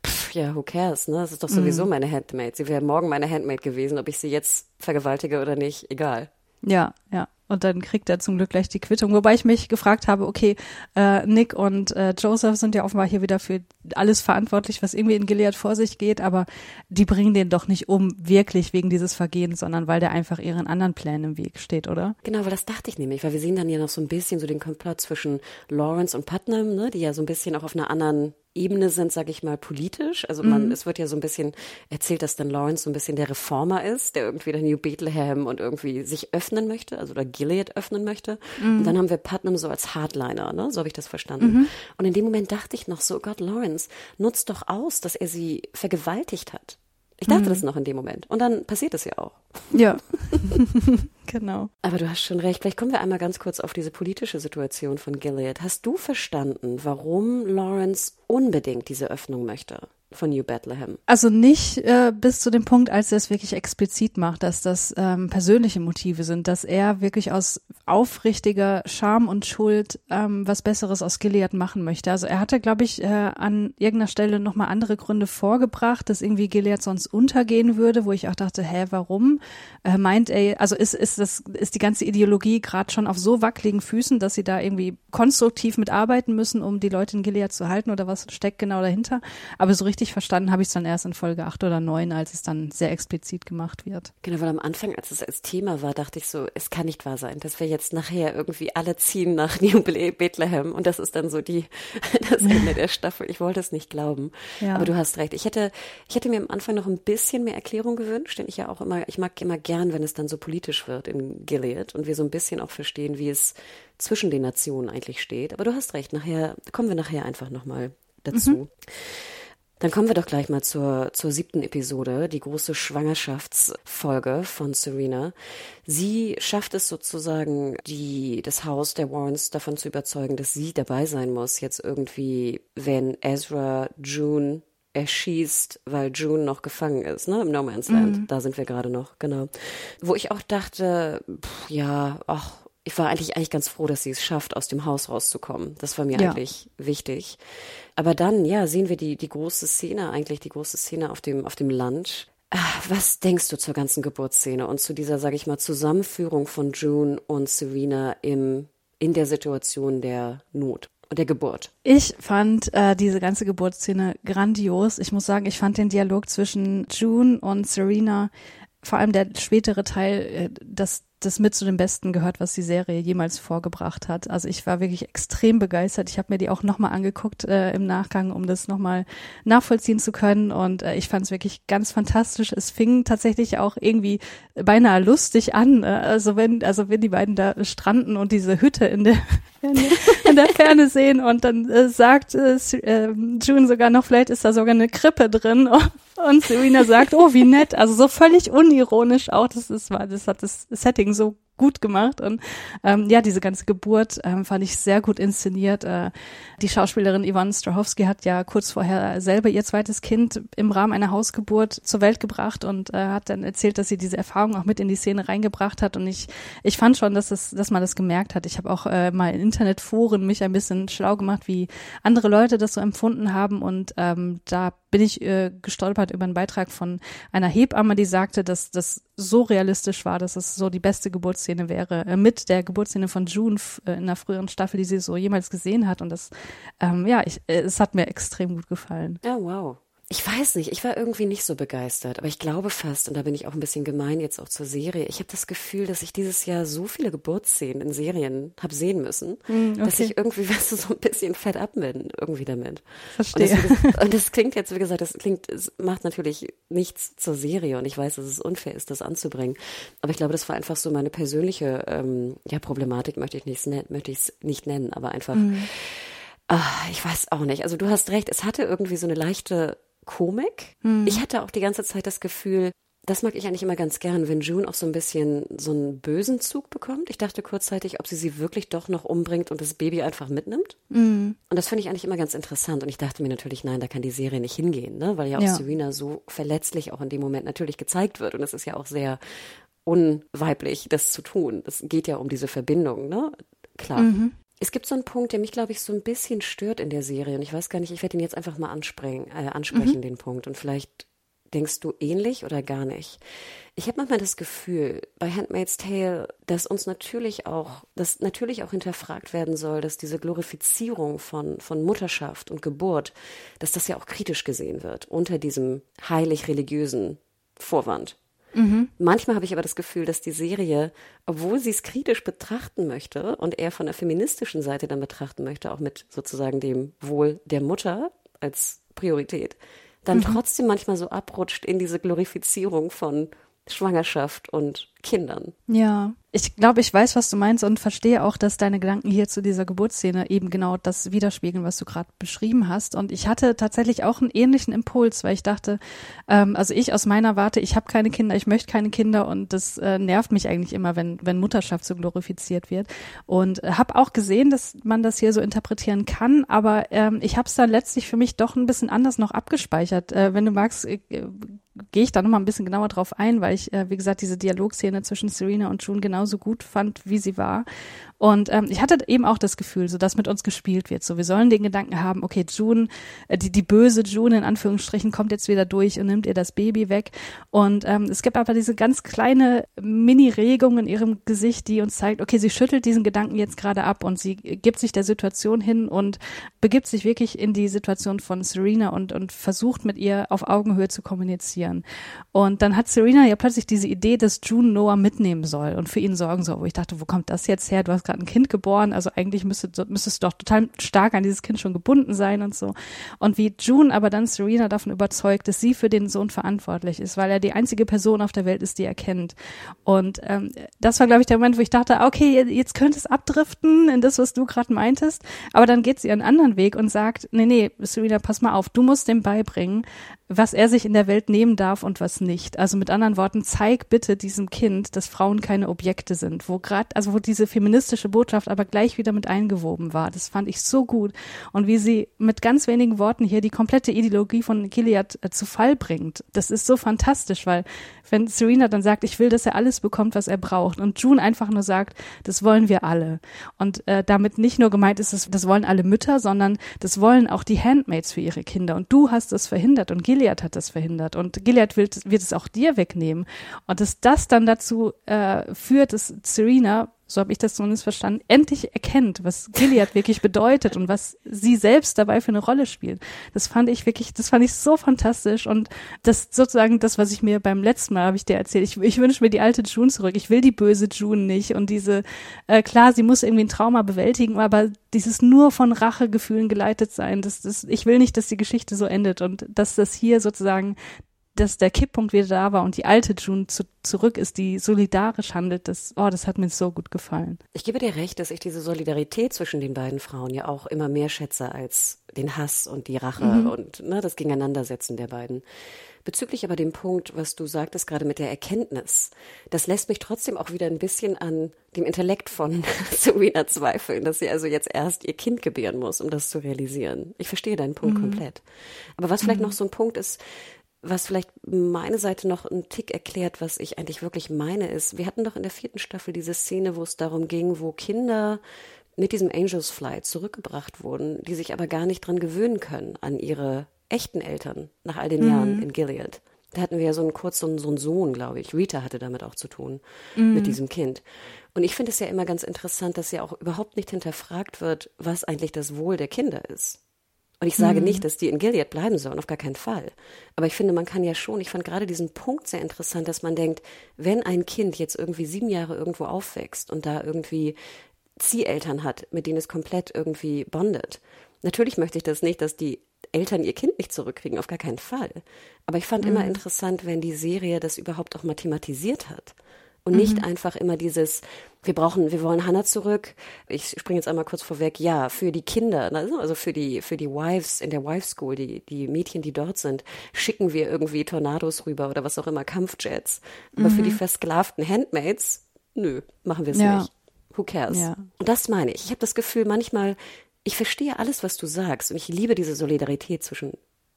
Pff, ja, who cares, ne? Das ist doch sowieso mm. meine Handmaid. Sie wäre morgen meine Handmaid gewesen, ob ich sie jetzt vergewaltige oder nicht, egal. Ja, ja. Und dann kriegt er zum Glück gleich die Quittung. Wobei ich mich gefragt habe, okay, äh, Nick und äh, Joseph sind ja offenbar hier wieder für alles verantwortlich, was irgendwie in Gilead vor sich geht, aber die bringen den doch nicht um, wirklich wegen dieses Vergehens, sondern weil der einfach ihren anderen Plänen im Weg steht, oder? Genau, weil das dachte ich nämlich, weil wir sehen dann ja noch so ein bisschen so den Komplott zwischen Lawrence und Putnam, ne, die ja so ein bisschen auch auf einer anderen Ebene sind, sage ich mal, politisch. Also man, mhm. es wird ja so ein bisschen erzählt, dass dann Lawrence so ein bisschen der Reformer ist, der irgendwie der New Bethlehem und irgendwie sich öffnen möchte, also oder Gilead öffnen möchte. Mhm. Und dann haben wir Putnam so als Hardliner, ne? So habe ich das verstanden. Mhm. Und in dem Moment dachte ich noch so, Gott, Lawrence nutzt doch aus, dass er sie vergewaltigt hat. Ich dachte mhm. das noch in dem Moment. Und dann passiert es ja auch. Ja. genau. Aber du hast schon recht. Vielleicht kommen wir einmal ganz kurz auf diese politische Situation von Gilead. Hast du verstanden, warum Lawrence unbedingt diese Öffnung möchte? Von New Bethlehem. Also nicht äh, bis zu dem Punkt, als er es wirklich explizit macht, dass das ähm, persönliche Motive sind, dass er wirklich aus aufrichtiger Scham und Schuld ähm, was Besseres aus Gilead machen möchte. Also er hatte, glaube ich, äh, an irgendeiner Stelle nochmal andere Gründe vorgebracht, dass irgendwie Gilead sonst untergehen würde, wo ich auch dachte, hä, warum? Äh, meint er, also ist, ist das, ist die ganze Ideologie gerade schon auf so wackeligen Füßen, dass sie da irgendwie konstruktiv mitarbeiten müssen, um die Leute in Gilead zu halten oder was steckt genau dahinter? Aber so richtig richtig verstanden habe ich es dann erst in Folge 8 oder 9, als es dann sehr explizit gemacht wird. Genau, weil am Anfang, als es als Thema war, dachte ich so, es kann nicht wahr sein, dass wir jetzt nachher irgendwie alle ziehen nach New Bethlehem und das ist dann so die, das Ende der Staffel. Ich wollte es nicht glauben. Ja. Aber du hast recht. Ich hätte, ich hätte mir am Anfang noch ein bisschen mehr Erklärung gewünscht, denn ich ja auch immer, ich mag immer gern, wenn es dann so politisch wird in Gilead und wir so ein bisschen auch verstehen, wie es zwischen den Nationen eigentlich steht. Aber du hast recht, nachher kommen wir nachher einfach nochmal dazu. Mhm. Dann kommen wir doch gleich mal zur, zur siebten Episode, die große Schwangerschaftsfolge von Serena. Sie schafft es sozusagen, die, das Haus der Warrens davon zu überzeugen, dass sie dabei sein muss, jetzt irgendwie, wenn Ezra June erschießt, weil June noch gefangen ist, ne, im No Man's Land. Mhm. Da sind wir gerade noch, genau. Wo ich auch dachte, pff, ja, ach, ich war eigentlich eigentlich ganz froh, dass sie es schafft, aus dem Haus rauszukommen. Das war mir ja. eigentlich wichtig. Aber dann, ja, sehen wir die, die große Szene, eigentlich die große Szene auf dem, auf dem Land. Ach, was denkst du zur ganzen Geburtsszene und zu dieser, sage ich mal, Zusammenführung von June und Serena im, in der Situation der Not? und der Geburt. Ich fand äh, diese ganze Geburtsszene grandios. Ich muss sagen, ich fand den Dialog zwischen June und Serena, vor allem der spätere Teil, äh, das das mit zu den Besten gehört, was die Serie jemals vorgebracht hat. Also ich war wirklich extrem begeistert. Ich habe mir die auch nochmal angeguckt äh, im Nachgang, um das nochmal nachvollziehen zu können. Und äh, ich fand es wirklich ganz fantastisch. Es fing tatsächlich auch irgendwie beinahe lustig an. Äh, also wenn, also wenn die beiden da stranden und diese Hütte in der, in der, Ferne sehen und dann äh, sagt äh, äh, June sogar noch, vielleicht ist da sogar eine Krippe drin. Und Serena sagt, oh, wie nett. Also so völlig unironisch auch. Das ist, das hat das Setting so gut gemacht. Und ähm, ja, diese ganze Geburt ähm, fand ich sehr gut inszeniert. Äh, die Schauspielerin Yvonne Strahovski hat ja kurz vorher selber ihr zweites Kind im Rahmen einer Hausgeburt zur Welt gebracht und äh, hat dann erzählt, dass sie diese Erfahrung auch mit in die Szene reingebracht hat. Und ich, ich fand schon, dass, es, dass man das gemerkt hat. Ich habe auch äh, mal in Internetforen mich ein bisschen schlau gemacht, wie andere Leute das so empfunden haben. Und ähm, da bin ich äh, gestolpert über einen Beitrag von einer Hebamme, die sagte, dass das so realistisch war, dass es so die beste Geburtsszene wäre, äh, mit der Geburtsszene von June äh, in der früheren Staffel, die sie so jemals gesehen hat. Und das, ähm, ja, ich, äh, es hat mir extrem gut gefallen. Oh, wow. Ich weiß nicht, ich war irgendwie nicht so begeistert, aber ich glaube fast, und da bin ich auch ein bisschen gemein jetzt auch zur Serie, ich habe das Gefühl, dass ich dieses Jahr so viele Geburtsszenen in Serien habe sehen müssen, mm, okay. dass ich irgendwie, weißt du, so ein bisschen fett ab bin, irgendwie damit. Verstehe. Und das, und das klingt jetzt, wie gesagt, das klingt, es macht natürlich nichts zur Serie und ich weiß, dass es unfair ist, das anzubringen, aber ich glaube, das war einfach so meine persönliche, ähm, ja, Problematik möchte ich nicht, möchte ich es nicht nennen, aber einfach, mm. Ach, ich weiß auch nicht. Also du hast recht, es hatte irgendwie so eine leichte Komik. Mhm. Ich hatte auch die ganze Zeit das Gefühl, das mag ich eigentlich immer ganz gern, wenn June auch so ein bisschen so einen bösen Zug bekommt. Ich dachte kurzzeitig, ob sie sie wirklich doch noch umbringt und das Baby einfach mitnimmt. Mhm. Und das finde ich eigentlich immer ganz interessant. Und ich dachte mir natürlich, nein, da kann die Serie nicht hingehen, ne? weil ja auch ja. Serena so verletzlich auch in dem Moment natürlich gezeigt wird. Und es ist ja auch sehr unweiblich, das zu tun. Es geht ja um diese Verbindung, ne? Klar. Mhm. Es gibt so einen Punkt, der mich, glaube ich, so ein bisschen stört in der Serie. Und ich weiß gar nicht, ich werde ihn jetzt einfach mal ansprechen, äh, ansprechen, mhm. den Punkt. Und vielleicht Denkst du ähnlich oder gar nicht? Ich habe manchmal das Gefühl bei Handmaid's Tale, dass uns natürlich auch, dass natürlich auch hinterfragt werden soll, dass diese Glorifizierung von, von Mutterschaft und Geburt, dass das ja auch kritisch gesehen wird unter diesem heilig-religiösen Vorwand. Mhm. Manchmal habe ich aber das Gefühl, dass die Serie, obwohl sie es kritisch betrachten möchte und eher von der feministischen Seite dann betrachten möchte, auch mit sozusagen dem Wohl der Mutter als Priorität, dann mhm. trotzdem manchmal so abrutscht in diese Glorifizierung von Schwangerschaft und Kindern. Ja, ich glaube, ich weiß, was du meinst und verstehe auch, dass deine Gedanken hier zu dieser Geburtsszene eben genau das widerspiegeln, was du gerade beschrieben hast. Und ich hatte tatsächlich auch einen ähnlichen Impuls, weil ich dachte, ähm, also ich aus meiner Warte, ich habe keine Kinder, ich möchte keine Kinder und das äh, nervt mich eigentlich immer, wenn, wenn Mutterschaft so glorifiziert wird. Und habe auch gesehen, dass man das hier so interpretieren kann, aber ähm, ich habe es dann letztlich für mich doch ein bisschen anders noch abgespeichert. Äh, wenn du magst, äh, gehe ich da nochmal ein bisschen genauer drauf ein, weil ich, äh, wie gesagt, diese Dialogszene zwischen Serena und June genauso gut fand, wie sie war. Und ähm, ich hatte eben auch das Gefühl, so dass mit uns gespielt wird. So, wir sollen den Gedanken haben, okay, June, äh, die, die böse June in Anführungsstrichen, kommt jetzt wieder durch und nimmt ihr das Baby weg. Und ähm, es gibt aber diese ganz kleine Mini-Regung in ihrem Gesicht, die uns zeigt, okay, sie schüttelt diesen Gedanken jetzt gerade ab und sie gibt sich der Situation hin und begibt sich wirklich in die Situation von Serena und, und versucht mit ihr auf Augenhöhe zu kommunizieren. Und dann hat Serena ja plötzlich diese Idee, dass June Noah mitnehmen soll und für ihn sorgen soll, wo ich dachte, wo kommt das jetzt her? Du hast gerade ein Kind geboren, also eigentlich müsste, müsstest du doch total stark an dieses Kind schon gebunden sein und so. Und wie June aber dann Serena davon überzeugt, dass sie für den Sohn verantwortlich ist, weil er die einzige Person auf der Welt ist, die er kennt. Und ähm, das war, glaube ich, der Moment, wo ich dachte, okay, jetzt könnte es abdriften in das, was du gerade meintest. Aber dann geht sie einen anderen Weg und sagt, nee, nee, Serena, pass mal auf, du musst dem beibringen, was er sich in der Welt nehmen darf und was nicht. Also mit anderen Worten, zeig bitte diesem Kind, dass Frauen keine Objekte sind, wo gerade, also wo diese feministische Botschaft aber gleich wieder mit eingewoben war. Das fand ich so gut. Und wie sie mit ganz wenigen Worten hier die komplette Ideologie von Gilead äh, zu Fall bringt. Das ist so fantastisch, weil wenn Serena dann sagt, ich will, dass er alles bekommt, was er braucht, und June einfach nur sagt, das wollen wir alle. Und äh, damit nicht nur gemeint ist, das, das wollen alle Mütter, sondern das wollen auch die Handmaids für ihre Kinder. Und du hast das verhindert und Gilead hat das verhindert. Und Gilead will, wird es auch dir wegnehmen. Und dass das dann dazu äh, führt, dass Serena so habe ich das zumindest verstanden, endlich erkennt, was Gilead wirklich bedeutet und was sie selbst dabei für eine Rolle spielt. Das fand ich wirklich, das fand ich so fantastisch und das sozusagen das, was ich mir beim letzten Mal habe ich dir erzählt. Ich, ich wünsche mir die alte June zurück. Ich will die böse June nicht und diese, äh, klar, sie muss irgendwie ein Trauma bewältigen, aber dieses nur von Rachegefühlen geleitet sein, das, das, ich will nicht, dass die Geschichte so endet und dass das hier sozusagen dass der Kipppunkt wieder da war und die alte June zu, zurück ist, die solidarisch handelt, das, oh, das hat mir so gut gefallen. Ich gebe dir recht, dass ich diese Solidarität zwischen den beiden Frauen ja auch immer mehr schätze als den Hass und die Rache mhm. und ne, das Gegeneinandersetzen der beiden. Bezüglich aber dem Punkt, was du sagtest gerade mit der Erkenntnis, das lässt mich trotzdem auch wieder ein bisschen an dem Intellekt von Serena zweifeln, dass sie also jetzt erst ihr Kind gebären muss, um das zu realisieren. Ich verstehe deinen Punkt mhm. komplett. Aber was vielleicht mhm. noch so ein Punkt ist, was vielleicht meine Seite noch einen Tick erklärt, was ich eigentlich wirklich meine, ist, wir hatten doch in der vierten Staffel diese Szene, wo es darum ging, wo Kinder mit diesem Angels Flight zurückgebracht wurden, die sich aber gar nicht dran gewöhnen können an ihre echten Eltern nach all den mhm. Jahren in Gilead. Da hatten wir ja so einen kurzen, so einen Sohn, glaube ich. Rita hatte damit auch zu tun, mhm. mit diesem Kind. Und ich finde es ja immer ganz interessant, dass ja auch überhaupt nicht hinterfragt wird, was eigentlich das Wohl der Kinder ist. Und ich sage mhm. nicht, dass die in Gilead bleiben sollen, auf gar keinen Fall. Aber ich finde, man kann ja schon, ich fand gerade diesen Punkt sehr interessant, dass man denkt, wenn ein Kind jetzt irgendwie sieben Jahre irgendwo aufwächst und da irgendwie Zieheltern hat, mit denen es komplett irgendwie bondet. Natürlich möchte ich das nicht, dass die Eltern ihr Kind nicht zurückkriegen, auf gar keinen Fall. Aber ich fand mhm. immer interessant, wenn die Serie das überhaupt auch mathematisiert hat. Und nicht mhm. einfach immer dieses, wir brauchen, wir wollen Hannah zurück. Ich springe jetzt einmal kurz vorweg. Ja, für die Kinder, also für die, für die Wives in der Wife School, die, die Mädchen, die dort sind, schicken wir irgendwie Tornados rüber oder was auch immer, Kampfjets. Aber mhm. für die mhm. versklavten Handmaids, nö, machen wir es ja. nicht. Who cares? Ja. Und das meine ich. Ich habe das Gefühl, manchmal, ich verstehe alles, was du sagst und ich liebe diese Solidarität zwischen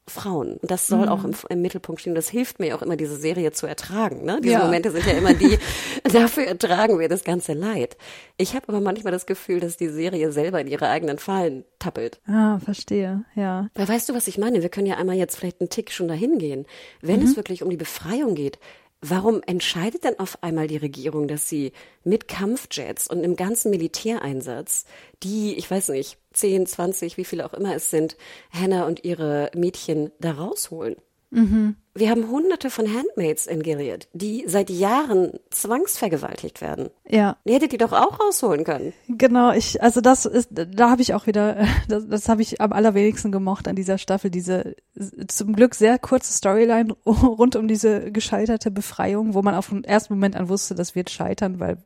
Frauen. Und das soll mhm. auch im, im, Mittelpunkt stehen. Das hilft mir auch immer, diese Serie zu ertragen. Ne? Diese ja. Momente sind ja immer die, dafür ertragen wir das ganze Leid. Ich habe aber manchmal das Gefühl, dass die Serie selber in ihre eigenen Fallen tappelt. Ah, verstehe, ja. Weil weißt du, was ich meine? Wir können ja einmal jetzt vielleicht einen Tick schon dahin gehen. Wenn mhm. es wirklich um die Befreiung geht, Warum entscheidet denn auf einmal die Regierung, dass sie mit Kampfjets und einem ganzen Militäreinsatz, die, ich weiß nicht, 10, 20, wie viele auch immer es sind, Hannah und ihre Mädchen da rausholen? Mhm. Wir haben hunderte von Handmaids in Gilead, die seit Jahren zwangsvergewaltigt werden. Ja. Ihr hättet die doch auch rausholen können. Genau, ich, also das ist, da habe ich auch wieder, das, das habe ich am allerwenigsten gemocht an dieser Staffel, diese zum Glück sehr kurze Storyline rund um diese gescheiterte Befreiung, wo man auf den ersten Moment an wusste, das wird scheitern, weil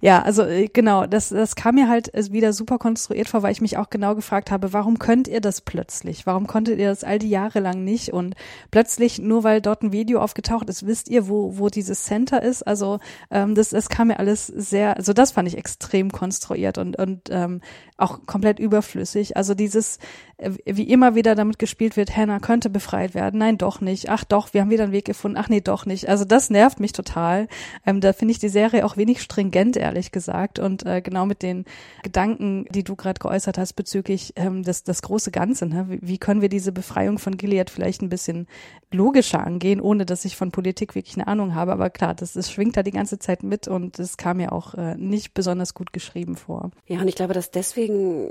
ja, also äh, genau, das, das kam mir halt äh, wieder super konstruiert vor, weil ich mich auch genau gefragt habe, warum könnt ihr das plötzlich? Warum konntet ihr das all die Jahre lang nicht? Und plötzlich, nur weil dort ein Video aufgetaucht ist, wisst ihr, wo, wo dieses Center ist? Also ähm, das, das kam mir alles sehr, also das fand ich extrem konstruiert und, und ähm, auch komplett überflüssig. Also dieses, wie immer wieder damit gespielt wird, Hannah könnte befreit werden. Nein, doch nicht. Ach doch, wir haben wieder einen Weg gefunden. Ach nee, doch nicht. Also das nervt mich total. Ähm, da finde ich die Serie auch wenig stringent, ehrlich gesagt. Und äh, genau mit den Gedanken, die du gerade geäußert hast bezüglich ähm, das, das große Ganze. Ne? Wie, wie können wir diese Befreiung von Gilead vielleicht ein bisschen logischer angehen, ohne dass ich von Politik wirklich eine Ahnung habe. Aber klar, das, das schwingt da die ganze Zeit mit und das kam mir auch äh, nicht besonders gut geschrieben vor. Ja, und ich glaube, dass deswegen,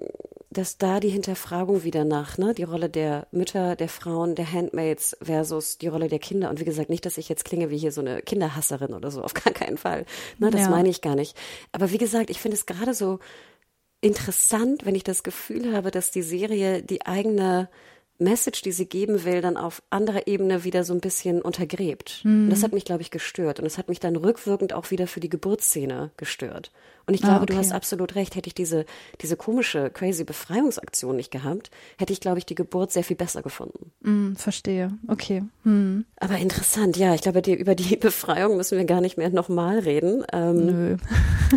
dass da die Hinterfragung wieder nach, ne, die Rolle der Mütter, der Frauen, der Handmaids versus die Rolle der Kinder. Und wie gesagt, nicht, dass ich jetzt klinge wie hier so eine Kinderhasserin oder so, auf gar keinen Fall. Ne, das ja. meine ich gar nicht. Aber wie gesagt, ich finde es gerade so interessant, wenn ich das Gefühl habe, dass die Serie die eigene Message, die sie geben will, dann auf anderer Ebene wieder so ein bisschen untergräbt. Mhm. Und das hat mich, glaube ich, gestört. Und es hat mich dann rückwirkend auch wieder für die Geburtsszene gestört. Und ich ah, glaube, ah, okay. du hast absolut recht. Hätte ich diese, diese komische, crazy Befreiungsaktion nicht gehabt, hätte ich, glaube ich, die Geburt sehr viel besser gefunden. Mm, verstehe. Okay. Hm. Aber interessant, ja. Ich glaube, die, über die Befreiung müssen wir gar nicht mehr nochmal reden. Ähm, Nö.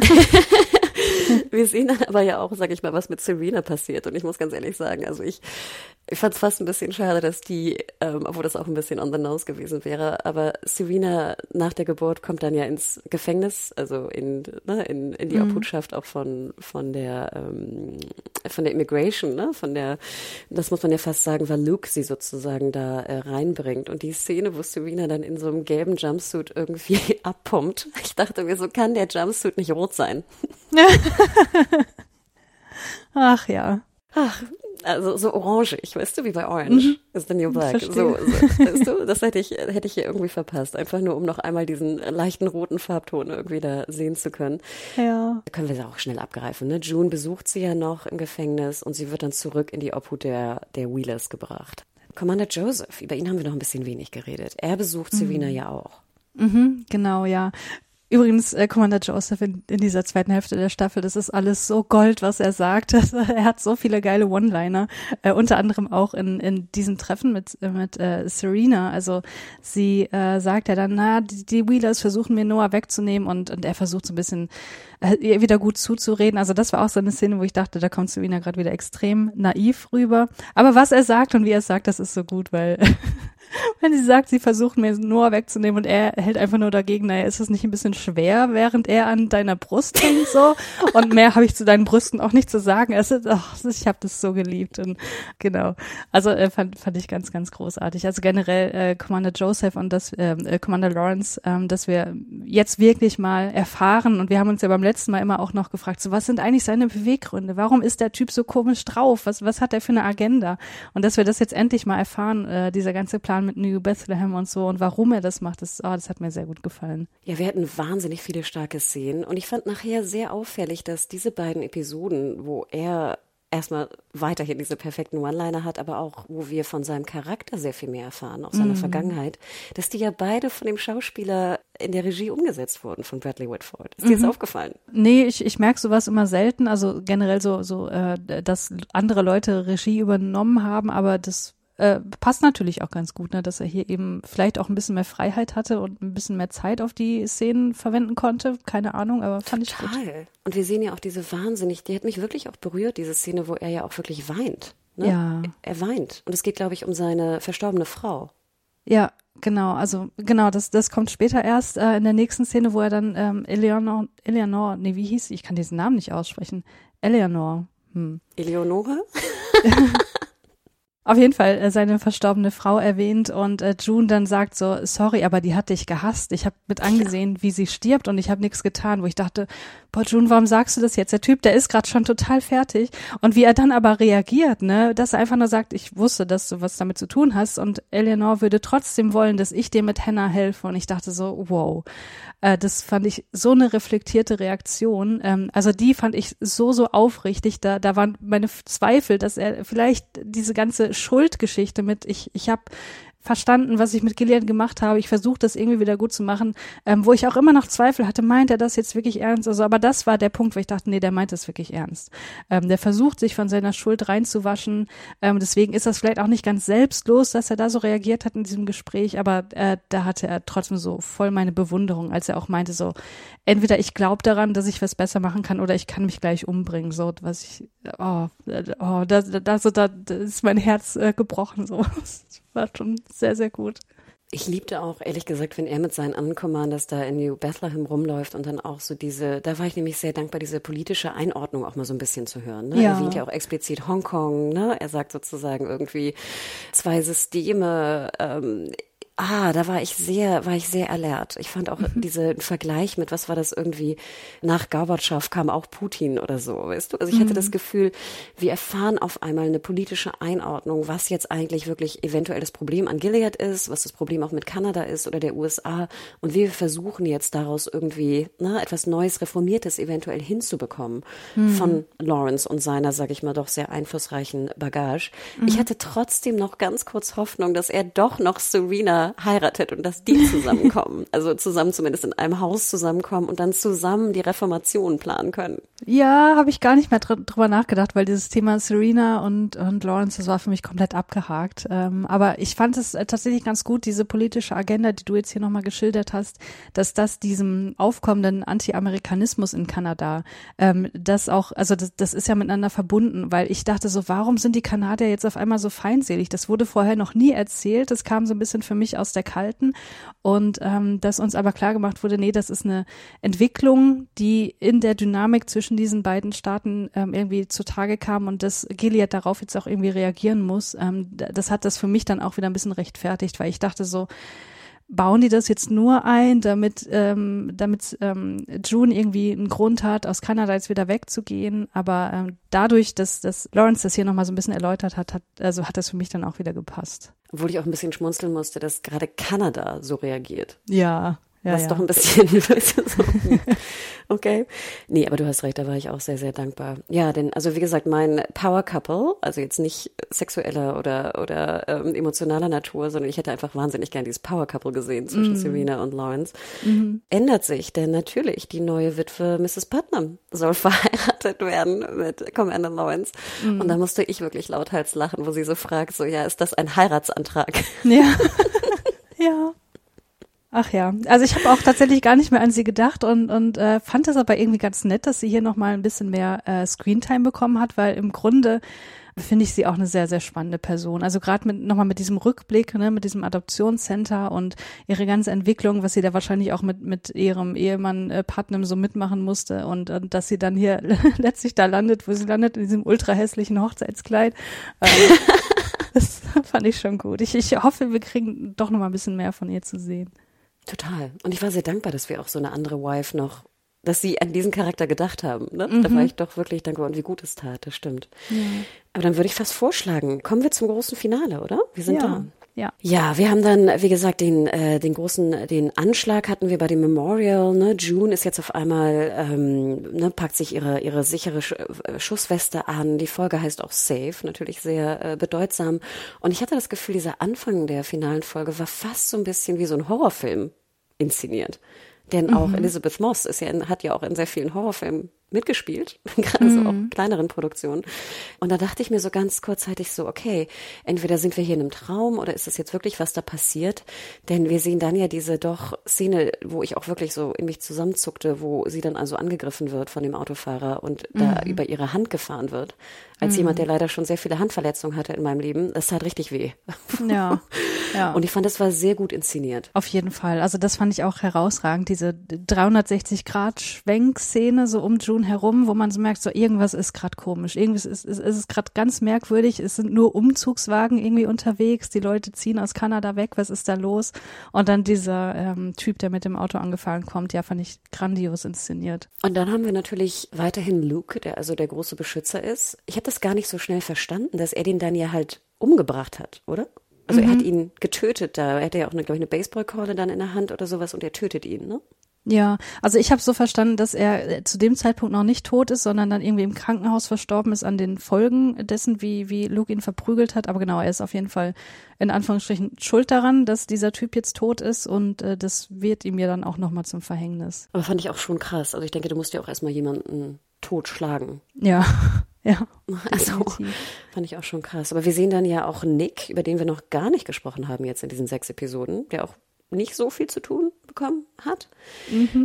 wir sehen dann aber ja auch, sag ich mal, was mit Serena passiert. Und ich muss ganz ehrlich sagen, also ich, ich fand es fast ein bisschen schade, dass die, ähm, obwohl das auch ein bisschen on the nose gewesen wäre, aber Serena nach der Geburt kommt dann ja ins Gefängnis, also in, ne, in, in die mhm. Obhutschaft auch von, von der, ähm, von der Immigration, ne, von der, das muss man ja fast sagen, weil Luke sie sozusagen da äh, reinbringt. Und die Szene, wo Serena dann in so einem gelben Jumpsuit irgendwie abpumpt, ich dachte mir, so kann der Jumpsuit nicht rot sein. Ach ja. Ach, also so orangig, weißt du, wie bei Orange mhm. is the New Black. So, so, weißt du, das hätte ich, hätte ich hier irgendwie verpasst. Einfach nur, um noch einmal diesen leichten roten Farbton irgendwie da sehen zu können. Ja. Da können wir da auch schnell abgreifen. Ne? June besucht sie ja noch im Gefängnis und sie wird dann zurück in die Obhut der, der Wheelers gebracht. Commander Joseph, über ihn haben wir noch ein bisschen wenig geredet. Er besucht mhm. Serena ja auch. Mhm, genau, ja. Übrigens, äh, Commander Joseph in, in dieser zweiten Hälfte der Staffel, das ist alles so Gold, was er sagt. er hat so viele geile One-Liner, äh, unter anderem auch in, in diesem Treffen mit, mit äh, Serena. Also sie äh, sagt ja dann, na, die, die Wheelers versuchen mir Noah wegzunehmen und, und er versucht so ein bisschen äh, ihr wieder gut zuzureden. Also das war auch so eine Szene, wo ich dachte, da kommt Serena gerade wieder extrem naiv rüber. Aber was er sagt und wie er sagt, das ist so gut, weil wenn sie sagt, sie versucht mir Noah wegzunehmen und er hält einfach nur dagegen, naja, ist das nicht ein bisschen schwer, während er an deiner Brust hängt so? Und mehr habe ich zu deinen Brüsten auch nicht zu sagen. Es ist, ach, ich habe das so geliebt und genau. Also äh, fand, fand ich ganz, ganz großartig. Also generell äh, Commander Joseph und das ähm, äh, Commander Lawrence, ähm, dass wir jetzt wirklich mal erfahren und wir haben uns ja beim letzten Mal immer auch noch gefragt, so was sind eigentlich seine Beweggründe? Warum ist der Typ so komisch drauf? Was, was hat er für eine Agenda? Und dass wir das jetzt endlich mal erfahren, äh, dieser ganze Plan mit New Bethlehem und so und warum er das macht, das, oh, das hat mir sehr gut gefallen. Ja, wir hatten wahnsinnig viele starke Szenen und ich fand nachher sehr auffällig, dass diese beiden Episoden, wo er erstmal weiterhin diese perfekten One-Liner hat, aber auch, wo wir von seinem Charakter sehr viel mehr erfahren, auch seiner mm. Vergangenheit, dass die ja beide von dem Schauspieler in der Regie umgesetzt wurden, von Bradley Whitford. Ist dir mhm. das aufgefallen? Nee, ich, ich merke sowas immer selten, also generell so, so äh, dass andere Leute Regie übernommen haben, aber das äh, passt natürlich auch ganz gut, ne, dass er hier eben vielleicht auch ein bisschen mehr Freiheit hatte und ein bisschen mehr Zeit auf die Szenen verwenden konnte. Keine Ahnung, aber fand Total. ich gut. Und wir sehen ja auch diese wahnsinnig, die hat mich wirklich auch berührt, diese Szene, wo er ja auch wirklich weint Ne? Ja. Er weint. Und es geht, glaube ich, um seine verstorbene Frau. Ja, genau. Also genau, das, das kommt später erst äh, in der nächsten Szene, wo er dann ähm, Eleanor, Eleanor, nee, wie hieß sie? Ich kann diesen Namen nicht aussprechen. Eleanor. Hm. Eleonore? Auf jeden Fall äh, seine verstorbene Frau erwähnt und äh, June dann sagt so, sorry, aber die hat dich gehasst. Ich habe mit angesehen, wie sie stirbt und ich habe nichts getan, wo ich dachte, boah June, warum sagst du das jetzt? Der Typ, der ist gerade schon total fertig und wie er dann aber reagiert, ne, dass er einfach nur sagt, ich wusste, dass du was damit zu tun hast und Eleanor würde trotzdem wollen, dass ich dir mit Hannah helfe und ich dachte so, wow, äh, das fand ich so eine reflektierte Reaktion. Ähm, also die fand ich so, so aufrichtig. Da, da waren meine Zweifel, dass er vielleicht diese ganze Schuldgeschichte mit, ich, ich habe verstanden, was ich mit Gillian gemacht habe. Ich versuche das irgendwie wieder gut zu machen, ähm, wo ich auch immer noch Zweifel hatte, meint er das jetzt wirklich ernst? Also, aber das war der Punkt, wo ich dachte, nee, der meint das wirklich ernst. Ähm, der versucht, sich von seiner Schuld reinzuwaschen. Ähm, deswegen ist das vielleicht auch nicht ganz selbstlos, dass er da so reagiert hat in diesem Gespräch, aber äh, da hatte er trotzdem so voll meine Bewunderung, als er auch meinte, so, entweder ich glaube daran, dass ich was besser machen kann, oder ich kann mich gleich umbringen. So, was ich, oh, oh da, da, so, da, da ist mein Herz äh, gebrochen. So. war schon sehr, sehr gut. Ich liebte auch, ehrlich gesagt, wenn er mit seinen Uncommanders da in New Bethlehem rumläuft und dann auch so diese, da war ich nämlich sehr dankbar, diese politische Einordnung auch mal so ein bisschen zu hören. Ne? Ja. Er erwähnt ja auch explizit Hongkong, ne? Er sagt sozusagen irgendwie zwei Systeme, ähm, Ah, da war ich sehr, war ich sehr alert. Ich fand auch mhm. diesen Vergleich mit, was war das irgendwie, nach Gorbatschow kam auch Putin oder so, weißt du? Also ich hatte das mhm. Gefühl, wir erfahren auf einmal eine politische Einordnung, was jetzt eigentlich wirklich eventuell das Problem an Gilead ist, was das Problem auch mit Kanada ist oder der USA. Und wir versuchen jetzt daraus irgendwie ne, etwas Neues, Reformiertes eventuell hinzubekommen mhm. von Lawrence und seiner, sag ich mal, doch sehr einflussreichen Bagage. Mhm. Ich hatte trotzdem noch ganz kurz Hoffnung, dass er doch noch Serena heiratet und dass die zusammenkommen. also zusammen zumindest in einem Haus zusammenkommen und dann zusammen die Reformation planen können. Ja, habe ich gar nicht mehr dr drüber nachgedacht, weil dieses Thema Serena und, und Lawrence, das war für mich komplett abgehakt. Ähm, aber ich fand es äh, tatsächlich ganz gut, diese politische Agenda, die du jetzt hier nochmal geschildert hast, dass das diesem aufkommenden Anti-Amerikanismus in Kanada, ähm, das auch, also das, das ist ja miteinander verbunden, weil ich dachte so, warum sind die Kanadier jetzt auf einmal so feindselig? Das wurde vorher noch nie erzählt. Das kam so ein bisschen für mich aus der Kalten und ähm, dass uns aber klar gemacht wurde, nee, das ist eine Entwicklung, die in der Dynamik zwischen diesen beiden Staaten ähm, irgendwie zutage kam und dass Gilead darauf jetzt auch irgendwie reagieren muss. Ähm, das hat das für mich dann auch wieder ein bisschen rechtfertigt, weil ich dachte so, bauen die das jetzt nur ein, damit, ähm, damit ähm, June irgendwie einen Grund hat, aus Kanada jetzt wieder wegzugehen. Aber ähm, dadurch, dass, dass Lawrence das hier nochmal so ein bisschen erläutert hat, hat, also hat das für mich dann auch wieder gepasst. Obwohl ich auch ein bisschen schmunzeln musste, dass gerade Kanada so reagiert. Ja, ja, was ja. doch ein bisschen so, okay. Nee, aber du hast recht, da war ich auch sehr, sehr dankbar. Ja, denn, also wie gesagt, mein Power Couple, also jetzt nicht sexueller oder, oder ähm, emotionaler Natur, sondern ich hätte einfach wahnsinnig gern dieses Power Couple gesehen zwischen mm. Serena und Lawrence, mm. ändert sich, denn natürlich, die neue Witwe Mrs. Putnam soll verheiratet werden mit Commander Lawrence. Mm. Und da musste ich wirklich lauthals lachen, wo sie so fragt, so, ja, ist das ein Heiratsantrag? Ja. ja. Ach ja, also ich habe auch tatsächlich gar nicht mehr an sie gedacht und, und äh, fand es aber irgendwie ganz nett, dass sie hier nochmal ein bisschen mehr äh, Screentime bekommen hat, weil im Grunde finde ich sie auch eine sehr, sehr spannende Person. Also gerade mit nochmal mit diesem Rückblick, ne, mit diesem Adoptionscenter und ihre ganze Entwicklung, was sie da wahrscheinlich auch mit, mit ihrem Ehemann äh, Putnam so mitmachen musste und, und dass sie dann hier letztlich da landet, wo sie landet, in diesem ultra hässlichen Hochzeitskleid. Äh, das fand ich schon gut. Ich, ich hoffe, wir kriegen doch nochmal ein bisschen mehr von ihr zu sehen. Total. Und ich war sehr dankbar, dass wir auch so eine andere Wife noch, dass sie an diesen Charakter gedacht haben. Ne? Mhm. Da war ich doch wirklich dankbar und wie gut es tat, das stimmt. Ja. Aber dann würde ich fast vorschlagen, kommen wir zum großen Finale, oder? Wir sind ja. da. Ja. ja, wir haben dann, wie gesagt, den, äh, den großen, den Anschlag hatten wir bei dem Memorial. Ne? June ist jetzt auf einmal, ähm, ne, packt sich ihre, ihre sichere Sch äh, Schussweste an. Die Folge heißt auch Safe, natürlich sehr äh, bedeutsam. Und ich hatte das Gefühl, dieser Anfang der finalen Folge war fast so ein bisschen wie so ein Horrorfilm inszeniert. Denn auch mhm. Elizabeth Moss ist ja in, hat ja auch in sehr vielen Horrorfilmen mitgespielt, gerade so auch kleineren Produktionen. Und da dachte ich mir so ganz kurzzeitig so, okay, entweder sind wir hier in einem Traum oder ist das jetzt wirklich, was da passiert? Denn wir sehen dann ja diese doch Szene, wo ich auch wirklich so in mich zusammenzuckte, wo sie dann also angegriffen wird von dem Autofahrer und da über ihre Hand gefahren wird. Als jemand, der leider schon sehr viele Handverletzungen hatte in meinem Leben, das tat richtig weh. Ja, ja. Und ich fand, das war sehr gut inszeniert. Auf jeden Fall. Also das fand ich auch herausragend, diese 360-Grad-Schwenkszene so um June herum, wo man so merkt, so irgendwas ist gerade komisch. Irgendwas ist, ist, ist es gerade ganz merkwürdig. Es sind nur Umzugswagen irgendwie unterwegs. Die Leute ziehen aus Kanada weg. Was ist da los? Und dann dieser ähm, Typ, der mit dem Auto angefahren kommt, ja, fand ich grandios inszeniert. Und dann haben wir natürlich weiterhin Luke, der also der große Beschützer ist. Ich habe das gar nicht so schnell verstanden, dass er den dann ja halt umgebracht hat, oder? Also er hat ihn getötet da. Er hatte ja auch, eine, glaube ich, eine Baseballkeule dann in der Hand oder sowas und er tötet ihn, ne? Ja, also ich habe so verstanden, dass er äh, zu dem Zeitpunkt noch nicht tot ist, sondern dann irgendwie im Krankenhaus verstorben ist an den Folgen dessen, wie, wie Luke ihn verprügelt hat. Aber genau, er ist auf jeden Fall in Anführungsstrichen schuld daran, dass dieser Typ jetzt tot ist und äh, das wird ihm ja dann auch nochmal zum Verhängnis. Aber fand ich auch schon krass. Also ich denke, du musst ja auch erstmal jemanden totschlagen. Ja, ja. Also definitiv. fand ich auch schon krass. Aber wir sehen dann ja auch Nick, über den wir noch gar nicht gesprochen haben jetzt in diesen sechs Episoden, der auch nicht so viel zu tun bekommen hat.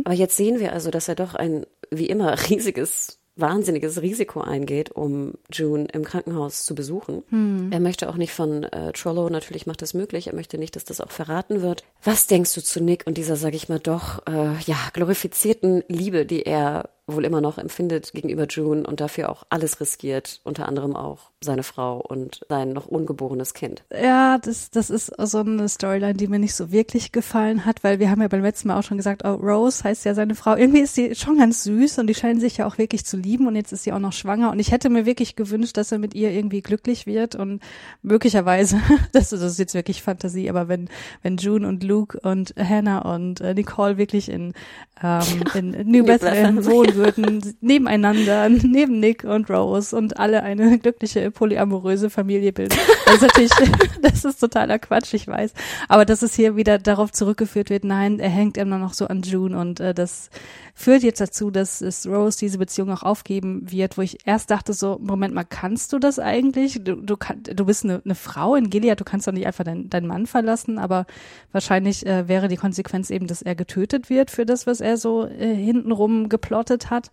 Aber jetzt sehen wir also, dass er doch ein, wie immer, riesiges, wahnsinniges Risiko eingeht, um June im Krankenhaus zu besuchen. Er möchte auch nicht von äh, Trollo, natürlich macht das möglich, er möchte nicht, dass das auch verraten wird. Was denkst du zu Nick und dieser, sag ich mal, doch, äh, ja, glorifizierten Liebe, die er wohl immer noch empfindet gegenüber June und dafür auch alles riskiert, unter anderem auch seine Frau und sein noch ungeborenes Kind. Ja, das, das ist so eine Storyline, die mir nicht so wirklich gefallen hat, weil wir haben ja beim letzten Mal auch schon gesagt, oh, Rose heißt ja seine Frau. Irgendwie ist sie schon ganz süß und die scheinen sich ja auch wirklich zu lieben und jetzt ist sie auch noch schwanger und ich hätte mir wirklich gewünscht, dass er mit ihr irgendwie glücklich wird und möglicherweise, das, ist jetzt wirklich Fantasie, aber wenn, wenn June und Luke und Hannah und äh, Nicole wirklich in, ähm, in New Bethlehem. wohnen würden, nebeneinander, neben Nick und Rose und alle eine glückliche polyamoröse Familie bilden. Das ist natürlich, das ist totaler Quatsch, ich weiß. Aber dass es hier wieder darauf zurückgeführt wird, nein, er hängt immer noch so an June und äh, das führt jetzt dazu, dass es Rose diese Beziehung auch aufgeben wird, wo ich erst dachte so, Moment mal, kannst du das eigentlich? Du, du, kann, du bist eine, eine Frau in Gilead, du kannst doch nicht einfach deinen deinen Mann verlassen, aber wahrscheinlich äh, wäre die Konsequenz eben, dass er getötet wird für das, was er so äh, hintenrum geplottet hat.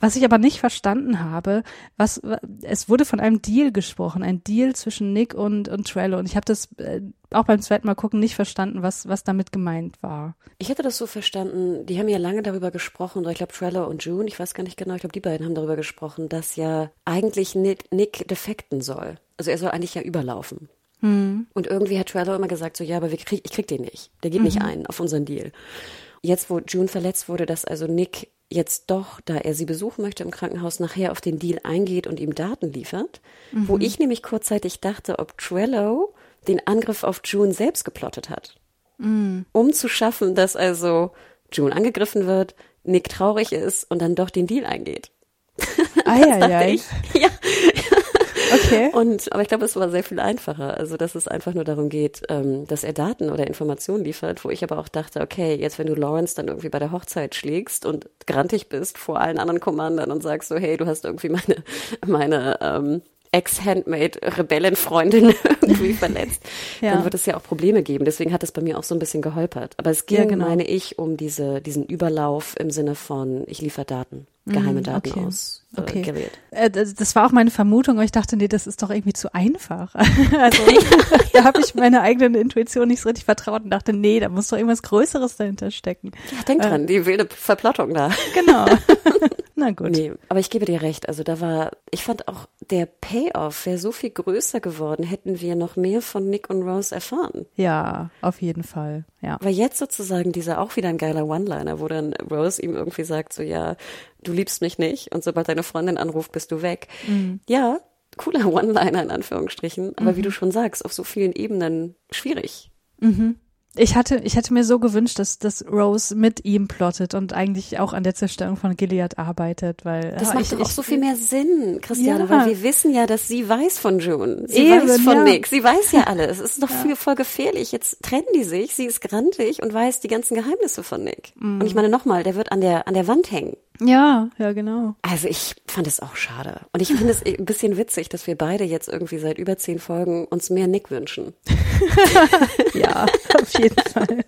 Was ich aber nicht verstanden habe, was es wurde von einem Deal gesprochen, ein Deal zwischen Nick und und Trello und ich habe das äh, auch beim zweiten Mal gucken nicht verstanden, was was damit gemeint war. Ich hätte das so verstanden, die haben ja lange darüber gesprochen, oder ich glaube Trello und June, ich weiß gar nicht genau, ich glaube die beiden haben darüber gesprochen, dass ja eigentlich Nick, Nick defekten soll. Also er soll eigentlich ja überlaufen. Und irgendwie hat Trello immer gesagt, so ja, aber wir krieg, ich krieg den nicht. Der geht nicht ein auf unseren Deal. Jetzt, wo June verletzt wurde, dass also Nick jetzt doch, da er sie besuchen möchte im Krankenhaus, nachher auf den Deal eingeht und ihm Daten liefert, wo ich nämlich kurzzeitig dachte, ob Trello den Angriff auf June selbst geplottet hat. Um zu schaffen, dass also June angegriffen wird, Nick traurig ist und dann doch den Deal eingeht. Das dachte ich. Ja. Okay. Und, aber ich glaube, es war sehr viel einfacher. Also, dass es einfach nur darum geht, ähm, dass er Daten oder Informationen liefert, wo ich aber auch dachte, okay, jetzt wenn du Lawrence dann irgendwie bei der Hochzeit schlägst und grantig bist vor allen anderen Commandern und sagst so, hey, du hast irgendwie meine, meine, ähm, Ex-Handmade-Rebellenfreundin irgendwie verletzt, Ja. dann wird es ja auch Probleme geben. Deswegen hat es bei mir auch so ein bisschen geholpert. Aber es ging, Ja, genau. meine ich, um diese, diesen Überlauf im Sinne von, ich liefere Daten, geheime Daten Mm, okay. aus äh, Okay. Gilead. Äh, das das war auch meine Vermutung, aber ich dachte, nee, das ist doch irgendwie zu einfach. Also da habe ich meiner eigenen Intuition nicht so richtig vertraut und dachte, nee, da muss doch irgendwas Größeres dahinter stecken. Ja, denk dran, die wilde Verplottung da. Genau. Na gut. Nee, aber ich gebe dir recht. Also da war, ich fand auch der Payoff wäre so viel größer geworden, hätten wir noch mehr von Nick und Rose erfahren. Ja, auf jeden Fall. Ja. Weil jetzt sozusagen dieser auch wieder ein geiler One-Liner, wo dann Rose ihm irgendwie sagt, so ja, du liebst mich nicht und sobald deine Freundin anruft, bist du weg. Ja, cooler One-Liner in Anführungsstrichen, aber wie du schon sagst, auf so vielen Ebenen schwierig. Ich hatte, ich hätte mir so gewünscht, dass, dass Rose mit ihm plottet und eigentlich auch an der Zerstörung von Gilead arbeitet, weil Das ja, macht ich, doch auch ich, so viel mehr Sinn, Christiane, Ja. weil wir wissen ja, dass sie weiß von June. Sie Eben, weiß von ja. Nick. Sie weiß ja alles. Es ist doch viel, voll gefährlich. Jetzt trennen die sich. Sie ist grantig und weiß die ganzen Geheimnisse von Nick. Mhm. Und ich meine nochmal, der wird an der, an der Wand hängen. Ja, ja, genau. Also ich fand es auch schade. Und ich finde es ein bisschen witzig, dass wir beide jetzt irgendwie seit über zehn Folgen uns mehr Nick wünschen. ja, auf jeden Fall.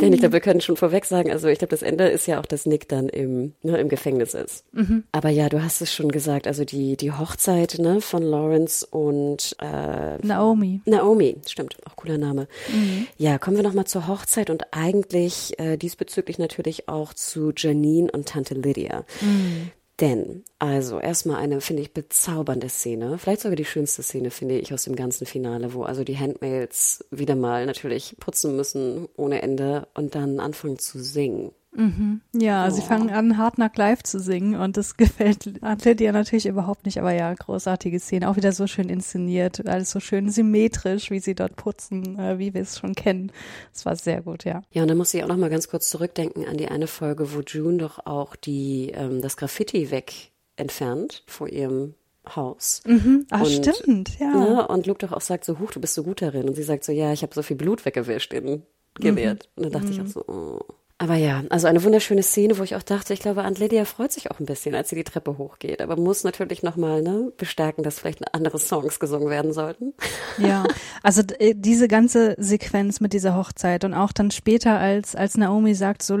Denn ich glaube, wir können schon vorweg sagen, also ich glaube, das Ende ist ja auch, dass Nick dann im, ne, im Gefängnis ist. Mhm. Aber ja, du hast es schon gesagt, also die, die Hochzeit ne, von Lawrence und äh, Naomi. Naomi, stimmt, auch cooler Name. Mhm. Ja, kommen wir nochmal zur Hochzeit und eigentlich äh, diesbezüglich natürlich auch zu Janine und Tante Lydia. Mhm. Denn, also erstmal eine, finde ich, bezaubernde Szene, vielleicht sogar die schönste Szene, finde ich, aus dem ganzen Finale, wo also die Handmaids wieder mal natürlich putzen müssen ohne Ende und dann anfangen zu singen. Mhm. Ja, oh. sie fangen an, Hard Knock Live zu singen und das gefällt Lydia natürlich überhaupt nicht, aber ja, großartige Szene, auch wieder so schön inszeniert, alles so schön symmetrisch, wie sie dort putzen, äh, wie wir es schon kennen. Es war sehr gut, ja. Ja, und dann muss ich auch noch mal ganz kurz zurückdenken an die eine Folge, wo June doch auch die ähm, das Graffiti weg entfernt vor ihrem Haus. Mhm. Ach, und, stimmt, ja. Ne, und Luke doch auch sagt so, huch, du bist so gut darin. Und sie sagt so, ja, ich habe so viel Blut weggewischt in Gewehrt. Mhm. Und dann dachte mhm. ich auch so, oh. Aber ja, also eine wunderschöne Szene, wo ich auch dachte, ich glaube, Aunt Lydia freut sich auch ein bisschen, als sie die Treppe hochgeht. Aber muss natürlich nochmal ne, bestärken, dass vielleicht andere Songs gesungen werden sollten. Ja, also äh, diese ganze Sequenz mit dieser Hochzeit und auch dann später, als, als Naomi sagt, so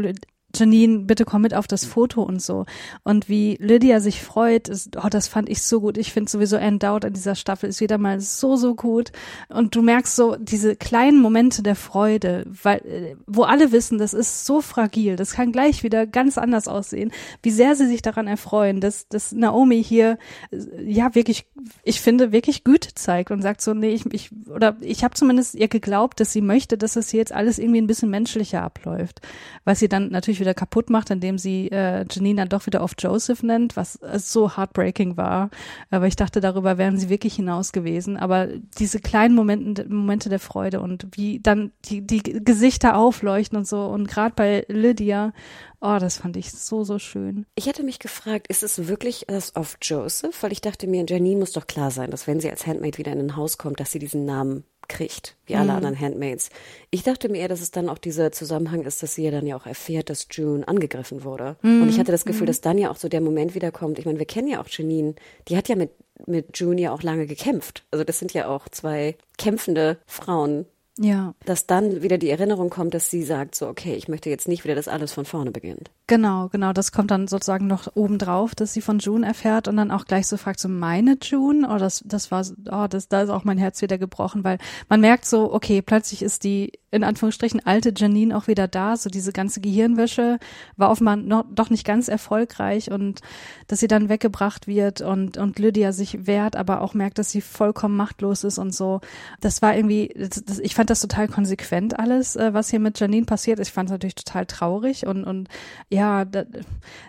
Janine, bitte komm mit auf das Foto und so. Und wie Lydia sich freut, ist, oh, das fand ich so gut. Ich finde sowieso Anne Dowd in dieser Staffel ist wieder mal so, so gut. Und du merkst so diese kleinen Momente der Freude, weil, äh, wo alle wissen, das ist so fragil, das kann gleich wieder ganz anders aussehen. Wie sehr sie sich daran erfreuen, dass, dass Naomi hier, äh, ja, wirklich, ich finde, wirklich Güte zeigt und sagt so, nee, ich, ich oder ich habe zumindest ihr geglaubt, dass sie möchte, dass es hier jetzt alles irgendwie ein bisschen menschlicher abläuft. Was sie dann natürlich wieder kaputt macht, indem sie äh, Janine dann doch wieder auf Joseph nennt, was äh, so heartbreaking war. Aber ich dachte, darüber wären sie wirklich hinaus gewesen. Aber diese kleinen Momente, Momente der Freude und wie dann die, die Gesichter aufleuchten und so und gerade bei Lydia, oh, das fand ich so, so schön. Ich hätte mich gefragt, ist es wirklich das auf Joseph? Weil ich dachte mir, Janine muss doch klar sein, dass wenn sie als Handmaid wieder in ein Haus kommt, dass sie diesen Namen kriegt, wie alle mhm. anderen Handmaids. Ich dachte mir eher, dass es dann auch dieser Zusammenhang ist, dass sie ja dann ja auch erfährt, dass June angegriffen wurde. Mhm. Und ich hatte das Gefühl, mhm. dass dann ja auch so der Moment wiederkommt. Ich meine, wir kennen ja auch Janine, die hat ja mit, mit June ja auch lange gekämpft. Also das sind ja auch zwei kämpfende Frauen, ja. Dass dann wieder die Erinnerung kommt, dass sie sagt, so, okay, ich möchte jetzt nicht wieder, dass alles von vorne beginnt. Genau, genau. Das kommt dann sozusagen noch obendrauf, dass sie von June erfährt und dann auch gleich so fragt, so meine June? Oh, das, das war, oh, das, da ist auch mein Herz wieder gebrochen, weil man merkt so, okay, plötzlich ist die in Anführungsstrichen alte Janine auch wieder da. So diese ganze Gehirnwäsche war offenbar noch, doch nicht ganz erfolgreich und dass sie dann weggebracht wird und, und Lydia sich wehrt, aber auch merkt, dass sie vollkommen machtlos ist und so. Das war irgendwie, das, das, ich fand das total konsequent alles, äh, was hier mit Janine passiert. Ich fand es natürlich total traurig und, und ja, da,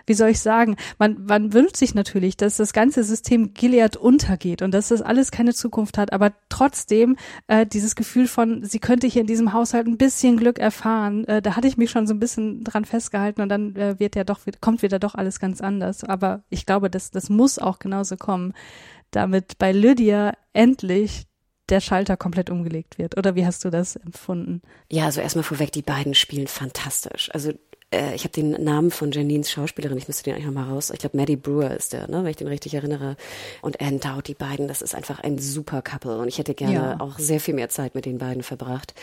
wie soll ich sagen, man, man wünscht sich natürlich, dass das ganze System Gilead untergeht und dass das alles keine Zukunft hat, aber trotzdem äh, dieses Gefühl von, sie könnte hier in diesem Haushalt halt ein bisschen Glück erfahren. Äh, da hatte ich mich schon so ein bisschen dran festgehalten und dann äh, wird ja doch, kommt wieder doch alles ganz anders. Aber ich glaube, das, das muss auch genauso kommen, damit bei Lydia endlich der Schalter komplett umgelegt wird. Oder wie hast du das empfunden? Ja, also erstmal vorweg, die beiden spielen fantastisch. Also äh, ich habe den Namen von Janines Schauspielerin, ich müsste den eigentlich nochmal raus. Ich glaube, Maddie Brewer ist der, ne, wenn ich den richtig erinnere. Und Anne Dowd, die beiden, das ist einfach ein super Couple. Und ich hätte gerne ja. auch sehr viel mehr Zeit mit den beiden verbracht.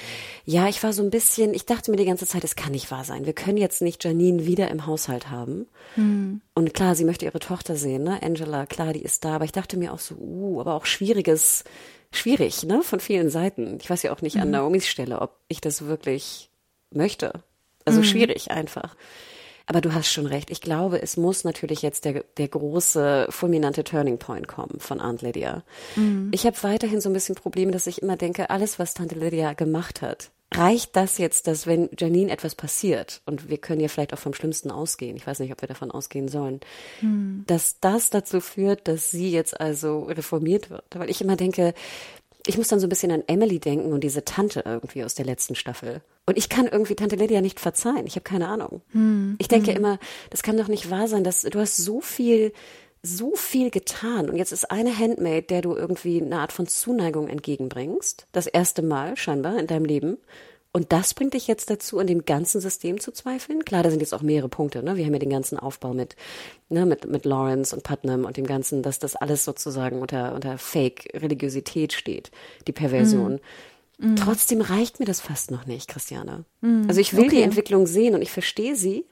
Ja, ich war so ein bisschen, ich dachte mir die ganze Zeit, es kann nicht wahr sein. Wir können jetzt nicht Janine wieder im Haushalt haben. Hm. Und klar, sie möchte ihre Tochter sehen, ne? Angela, klar, die ist da. Aber ich dachte mir auch so, uh, aber auch schwieriges, schwierig, ne? Von vielen Seiten. Ich weiß ja auch nicht an mhm. Naomis Stelle, ob ich das wirklich möchte. Also mhm. schwierig einfach. Aber du hast schon recht. Ich glaube, es muss natürlich jetzt der, der große, fulminante Turning Point kommen von Aunt Lydia. Mhm. Ich habe weiterhin so ein bisschen Probleme, dass ich immer denke, alles, was Tante Lydia gemacht hat, reicht das jetzt, dass wenn Janine etwas passiert, und wir können ja vielleicht auch vom Schlimmsten ausgehen, ich weiß nicht, ob wir davon ausgehen sollen, mhm. dass das dazu führt, dass sie jetzt also reformiert wird. Weil ich immer denke, ich muss dann so ein bisschen an Emily denken und diese Tante irgendwie aus der letzten Staffel. Und ich kann irgendwie Tante Lydia nicht verzeihen. Ich habe keine Ahnung. Hm. Ich denke hm. immer, das kann doch nicht wahr sein, dass du hast so viel, so viel getan. Und jetzt ist eine Handmaid, der du irgendwie eine Art von Zuneigung entgegenbringst. Das erste Mal scheinbar in deinem Leben. Und das bringt dich jetzt dazu, an dem ganzen System zu zweifeln? Klar, da sind jetzt auch mehrere Punkte. Ne? Wir haben ja den ganzen Aufbau mit, ne, mit, mit Lawrence und Putnam und dem Ganzen, dass das alles sozusagen unter, unter Fake-Religiosität steht, die Perversion. Mm. Trotzdem reicht mir das fast noch nicht, Christiane. Mm. Also ich will okay. die Entwicklung sehen und ich verstehe sie.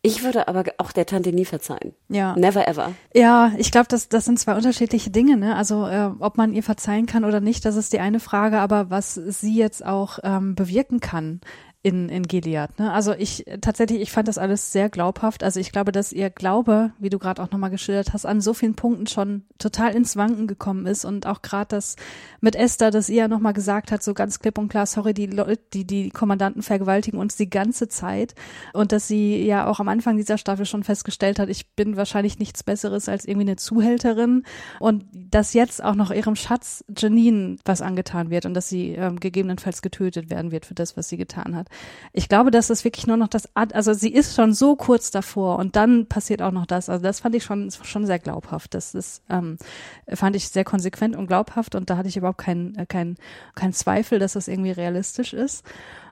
Ich würde aber auch der Tante nie verzeihen. Ja. Never ever. Ja, ich glaube, das, das sind zwei unterschiedliche Dinge. Ne? Also äh, ob man ihr verzeihen kann oder nicht, das ist die eine Frage. Aber was sie jetzt auch ähm, bewirken kann, in, in Gilead. Ne? Also ich tatsächlich, ich fand das alles sehr glaubhaft. Also ich glaube, dass ihr Glaube, wie du gerade auch nochmal geschildert hast, an so vielen Punkten schon total ins Wanken gekommen ist und auch gerade das mit Esther, dass ihr ja nochmal gesagt hat, so ganz klipp und klar, sorry, die Leute, die, die Kommandanten vergewaltigen uns die ganze Zeit und dass sie ja auch am Anfang dieser Staffel schon festgestellt hat, ich bin wahrscheinlich nichts Besseres als irgendwie eine Zuhälterin und dass jetzt auch noch ihrem Schatz Janine was angetan wird und dass sie ähm, gegebenenfalls getötet werden wird für das, was sie getan hat. Ich glaube, dass es wirklich nur noch das, also sie ist schon so kurz davor und dann passiert auch noch das. Also das fand ich schon, schon sehr glaubhaft. Das ist, ähm, fand ich sehr konsequent und glaubhaft und da hatte ich überhaupt keinen, äh, keinen, keinen Zweifel, dass das irgendwie realistisch ist.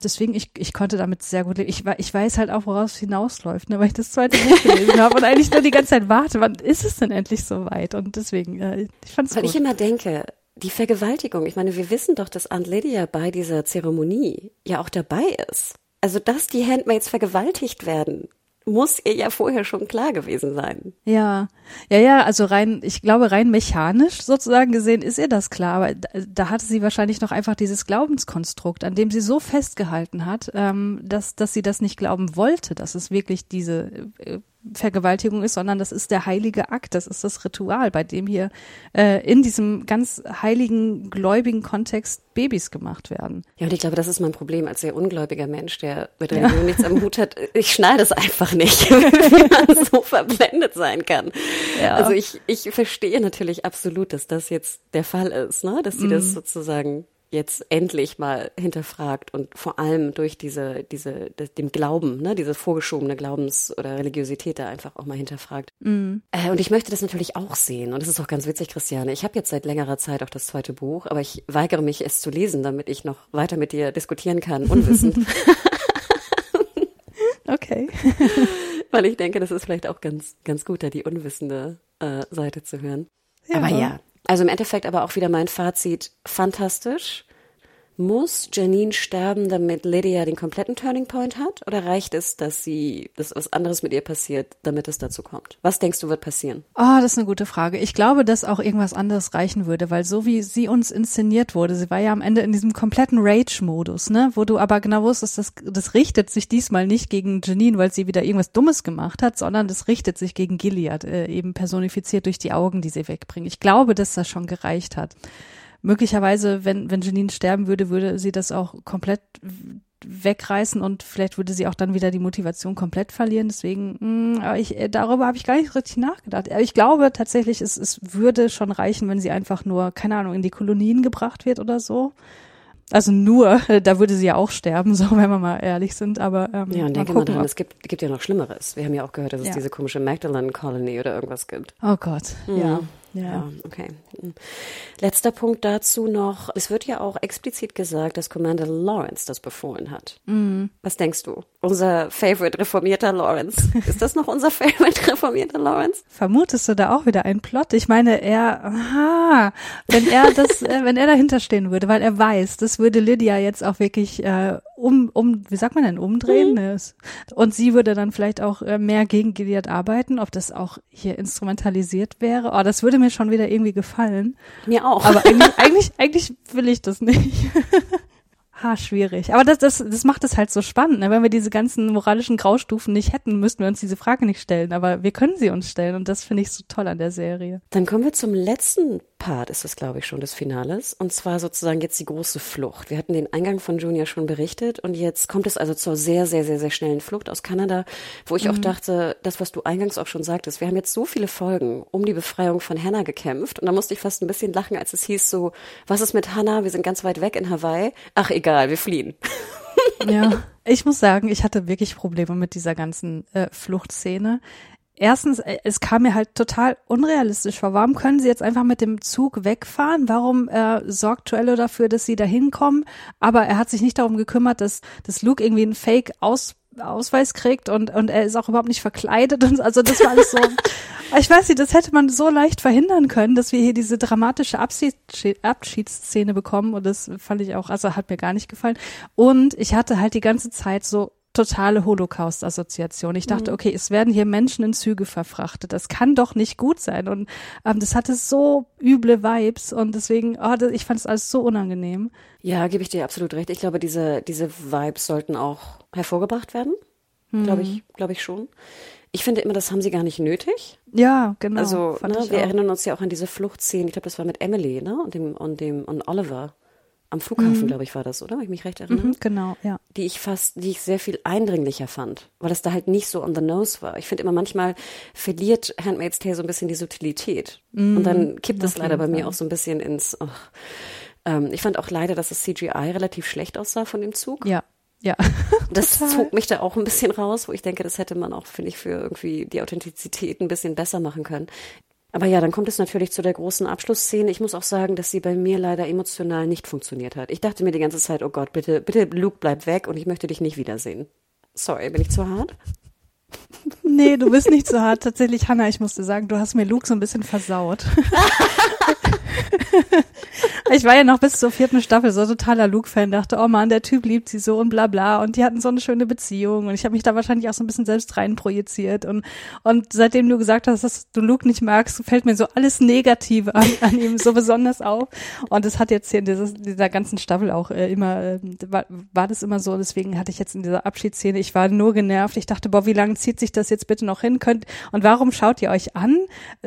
Deswegen, ich, ich konnte damit sehr gut leben. Ich, ich weiß halt auch, woraus es hinausläuft, ne, weil ich das zweite Buch gelesen habe und eigentlich nur die ganze Zeit warte, wann ist es denn endlich so weit? Und deswegen, äh, ich fand es Weil ich immer denke, die Vergewaltigung, ich meine, wir wissen doch, dass Aunt Lydia bei dieser Zeremonie ja auch dabei ist. Also, dass die Handmaids vergewaltigt werden, muss ihr ja vorher schon klar gewesen sein. Ja, ja, ja, also rein, ich glaube, rein mechanisch sozusagen gesehen ist ihr das klar, aber da, da hatte sie wahrscheinlich noch einfach dieses Glaubenskonstrukt, an dem sie so festgehalten hat, ähm, dass, dass sie das nicht glauben wollte, dass es wirklich diese äh, Vergewaltigung ist, sondern das ist der heilige Akt, das ist das Ritual, bei dem hier äh, in diesem ganz heiligen, gläubigen Kontext Babys gemacht werden. Ja, und ich glaube, das ist mein Problem als sehr ungläubiger Mensch, der mit Religion ja. nichts am Hut hat. Ich schneide es einfach nicht, wie man so verblendet sein kann. Ja. Also ich, ich verstehe natürlich absolut, dass das jetzt der Fall ist, ne? dass sie mm. das mhm. sozusagen jetzt endlich mal hinterfragt und vor allem durch diese, diese, dem Glauben, ne, diese vorgeschobene Glaubens- oder Religiosität da einfach auch mal hinterfragt. Mm. Äh, und ich möchte das natürlich auch sehen. Und das ist auch ganz witzig, Christiane. Ich habe jetzt seit längerer Zeit auch das zweite Buch, aber ich weigere mich, es zu lesen, damit ich noch weiter mit dir diskutieren kann, unwissend. okay. Weil ich denke, das ist vielleicht auch ganz, ganz gut, da die unwissende äh, Seite zu hören. Ja. Aber ja, also im Endeffekt aber auch wieder mein Fazit, fantastisch. Muss Janine sterben, damit Lydia den kompletten Turning Point hat? Oder reicht es, dass sie, dass was anderes mit ihr passiert, damit es dazu kommt? Was denkst du wird passieren? Oh, das ist eine gute Frage. Ich glaube, dass auch irgendwas anderes reichen würde, weil so wie sie uns inszeniert wurde, sie war ja am Ende in diesem kompletten Rage-Modus, ne, wo du aber genau wusstest, das, das richtet sich diesmal nicht gegen Janine, weil sie wieder irgendwas Dummes gemacht hat, sondern das richtet sich gegen Gilead, äh, eben personifiziert durch die Augen, die sie wegbringen. Ich glaube, dass das schon gereicht hat möglicherweise, wenn, wenn Janine sterben würde, würde sie das auch komplett wegreißen und vielleicht würde sie auch dann wieder die Motivation komplett verlieren. Deswegen, mh, mm, aber ich, äh, darüber habe ich gar nicht richtig nachgedacht. Aber ich glaube tatsächlich, es, es würde schon reichen, wenn sie einfach nur, keine Ahnung, in die Kolonien gebracht wird oder so. Also nur, da würde sie ja auch sterben, so wenn wir mal ehrlich sind. Aber ähm, ja, und denke mal dran, es gibt, gibt ja noch Schlimmeres. Wir haben ja auch gehört, dass es ja. diese komische Magdalene Colony oder irgendwas gibt. Oh Gott, mhm. ja. Ja. ja, okay. Letzter Punkt dazu noch. Es wird ja auch explizit gesagt, dass Commander Lawrence das befohlen hat. Mhm. Was denkst du? Unser favorite reformierter Lawrence. Ist das noch unser favorite reformierter Lawrence? Vermutest du da auch wieder einen Plot? Ich meine, er, aha, wenn er das, äh, wenn er dahinter stehen würde, weil er weiß, das würde Lydia jetzt auch wirklich äh, um, um, wie sagt man denn, umdrehen? Mhm. Und sie würde dann vielleicht auch äh, mehr gegen Gilead arbeiten, ob das auch hier instrumentalisiert wäre. Oh, das würde mir schon wieder irgendwie gefallen. Mir auch. Aber eigentlich, eigentlich, eigentlich will ich das nicht. Ha, schwierig. Aber das, das, das macht es halt so spannend. Ne? Wenn wir diese ganzen moralischen Graustufen nicht hätten, müssten wir uns diese Frage nicht stellen. Aber wir können sie uns stellen und das finde ich so toll an der Serie. Dann kommen wir zum letzten Part, ist es glaube ich schon des Finales. Und zwar sozusagen jetzt die große Flucht. Wir hatten den Eingang von Junior schon berichtet und jetzt kommt es also zur sehr, sehr, sehr, sehr schnellen Flucht aus Kanada, wo ich mhm. auch dachte, das, was du eingangs auch schon sagtest, wir haben jetzt so viele Folgen um die Befreiung von Hannah gekämpft und da musste ich fast ein bisschen lachen, als es hieß so, was ist mit Hannah? Wir sind ganz weit weg in Hawaii. Ach, egal wir fliehen. Ja, ich muss sagen, ich hatte wirklich Probleme mit dieser ganzen äh, Fluchtszene. Erstens, äh, es kam mir halt total unrealistisch vor. Warum können sie jetzt einfach mit dem Zug wegfahren? Warum äh, sorgt Trello dafür, dass sie da hinkommen? Aber er hat sich nicht darum gekümmert, dass, dass Luke irgendwie einen Fake aus Ausweis kriegt und, und er ist auch überhaupt nicht verkleidet und also das war alles so, ich weiß nicht, das hätte man so leicht verhindern können, dass wir hier diese dramatische Abschiedsszene bekommen und das fand ich auch, also hat mir gar nicht gefallen und ich hatte halt die ganze Zeit so totale Holocaust-Assoziation. Ich dachte, mhm. okay, es werden hier Menschen in Züge verfrachtet. Das kann doch nicht gut sein. Und ähm, das hatte so üble Vibes und deswegen, oh, das, ich fand es alles so unangenehm. Ja, gebe ich dir absolut recht. Ich glaube, diese, diese Vibes sollten auch hervorgebracht werden. Mhm. Glaube ich, glaube ich schon. Ich finde immer, das haben sie gar nicht nötig. Ja, genau. Also, ne, wir auch. erinnern uns ja auch an diese Fluchtszenen. Ich glaube, das war mit Emily, ne? Und dem, und dem, und Oliver. Am Flughafen, mhm. glaube ich, war das, oder? Wenn ich mich recht erinnere. Mhm, genau, ja. Die ich fast, die ich sehr viel eindringlicher fand, weil es da halt nicht so on the nose war. Ich finde immer manchmal verliert Handmaid's Tale so ein bisschen die Subtilität. Mhm, und dann kippt es leider bei mir auch so ein bisschen ins, oh. ähm, ich fand auch leider, dass das CGI relativ schlecht aussah von dem Zug. Ja, ja. Das zog mich da auch ein bisschen raus, wo ich denke, das hätte man auch, finde ich, für irgendwie die Authentizität ein bisschen besser machen können. Aber ja, dann kommt es natürlich zu der großen Abschlussszene. Ich muss auch sagen, dass sie bei mir leider emotional nicht funktioniert hat. Ich dachte mir die ganze Zeit, oh Gott, bitte, bitte, Luke, bleib weg und ich möchte dich nicht wiedersehen. Sorry, bin ich zu hart? Nee, du bist nicht zu hart. Tatsächlich, Hannah, ich musste sagen, du hast mir Luke so ein bisschen versaut. ich war ja noch bis zur vierten Staffel so totaler Luke-Fan, dachte, oh man, der Typ liebt sie so und bla bla. Und die hatten so eine schöne Beziehung. Und ich habe mich da wahrscheinlich auch so ein bisschen selbst rein projiziert und, und seitdem du gesagt hast, dass du Luke nicht magst, fällt mir so alles Negative an, an ihm so besonders auf. Und das hat jetzt hier in dieses, dieser ganzen Staffel auch äh, immer, äh, war, war das immer so, deswegen hatte ich jetzt in dieser Abschiedsszene, ich war nur genervt, ich dachte, boah, wie lange zieht sich das jetzt bitte noch hin? Könnt und warum schaut ihr euch an?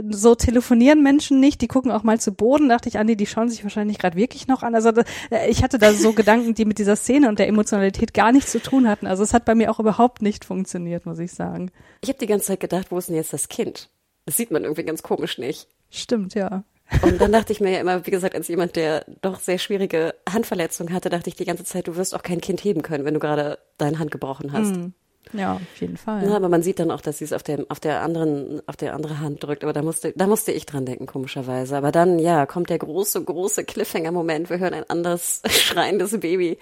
So telefonieren Menschen nicht, die gucken auch mal zu Boden, dachte ich, Andi, die schauen sich wahrscheinlich gerade wirklich noch an. Also äh, ich hatte da so Gedanken, die mit dieser Szene und der Emotionalität gar nichts zu tun hatten. Also es hat bei mir auch überhaupt nicht funktioniert, muss ich sagen. Ich habe die ganze Zeit gedacht, wo ist denn jetzt das Kind? Das sieht man irgendwie ganz komisch nicht. Stimmt, ja. Und dann dachte ich mir ja immer, wie gesagt, als jemand, der doch sehr schwierige Handverletzungen hatte, dachte ich die ganze Zeit, du wirst auch kein Kind heben können, wenn du gerade deine Hand gebrochen hast. Mm. Ja, auf jeden Fall. Ja, aber man sieht dann auch, dass sie es auf der, auf der anderen, auf der andere Hand drückt. Aber da musste, da musste ich dran denken, komischerweise. Aber dann, ja, kommt der große, große Cliffhanger-Moment. Wir hören ein anderes schreiendes Baby.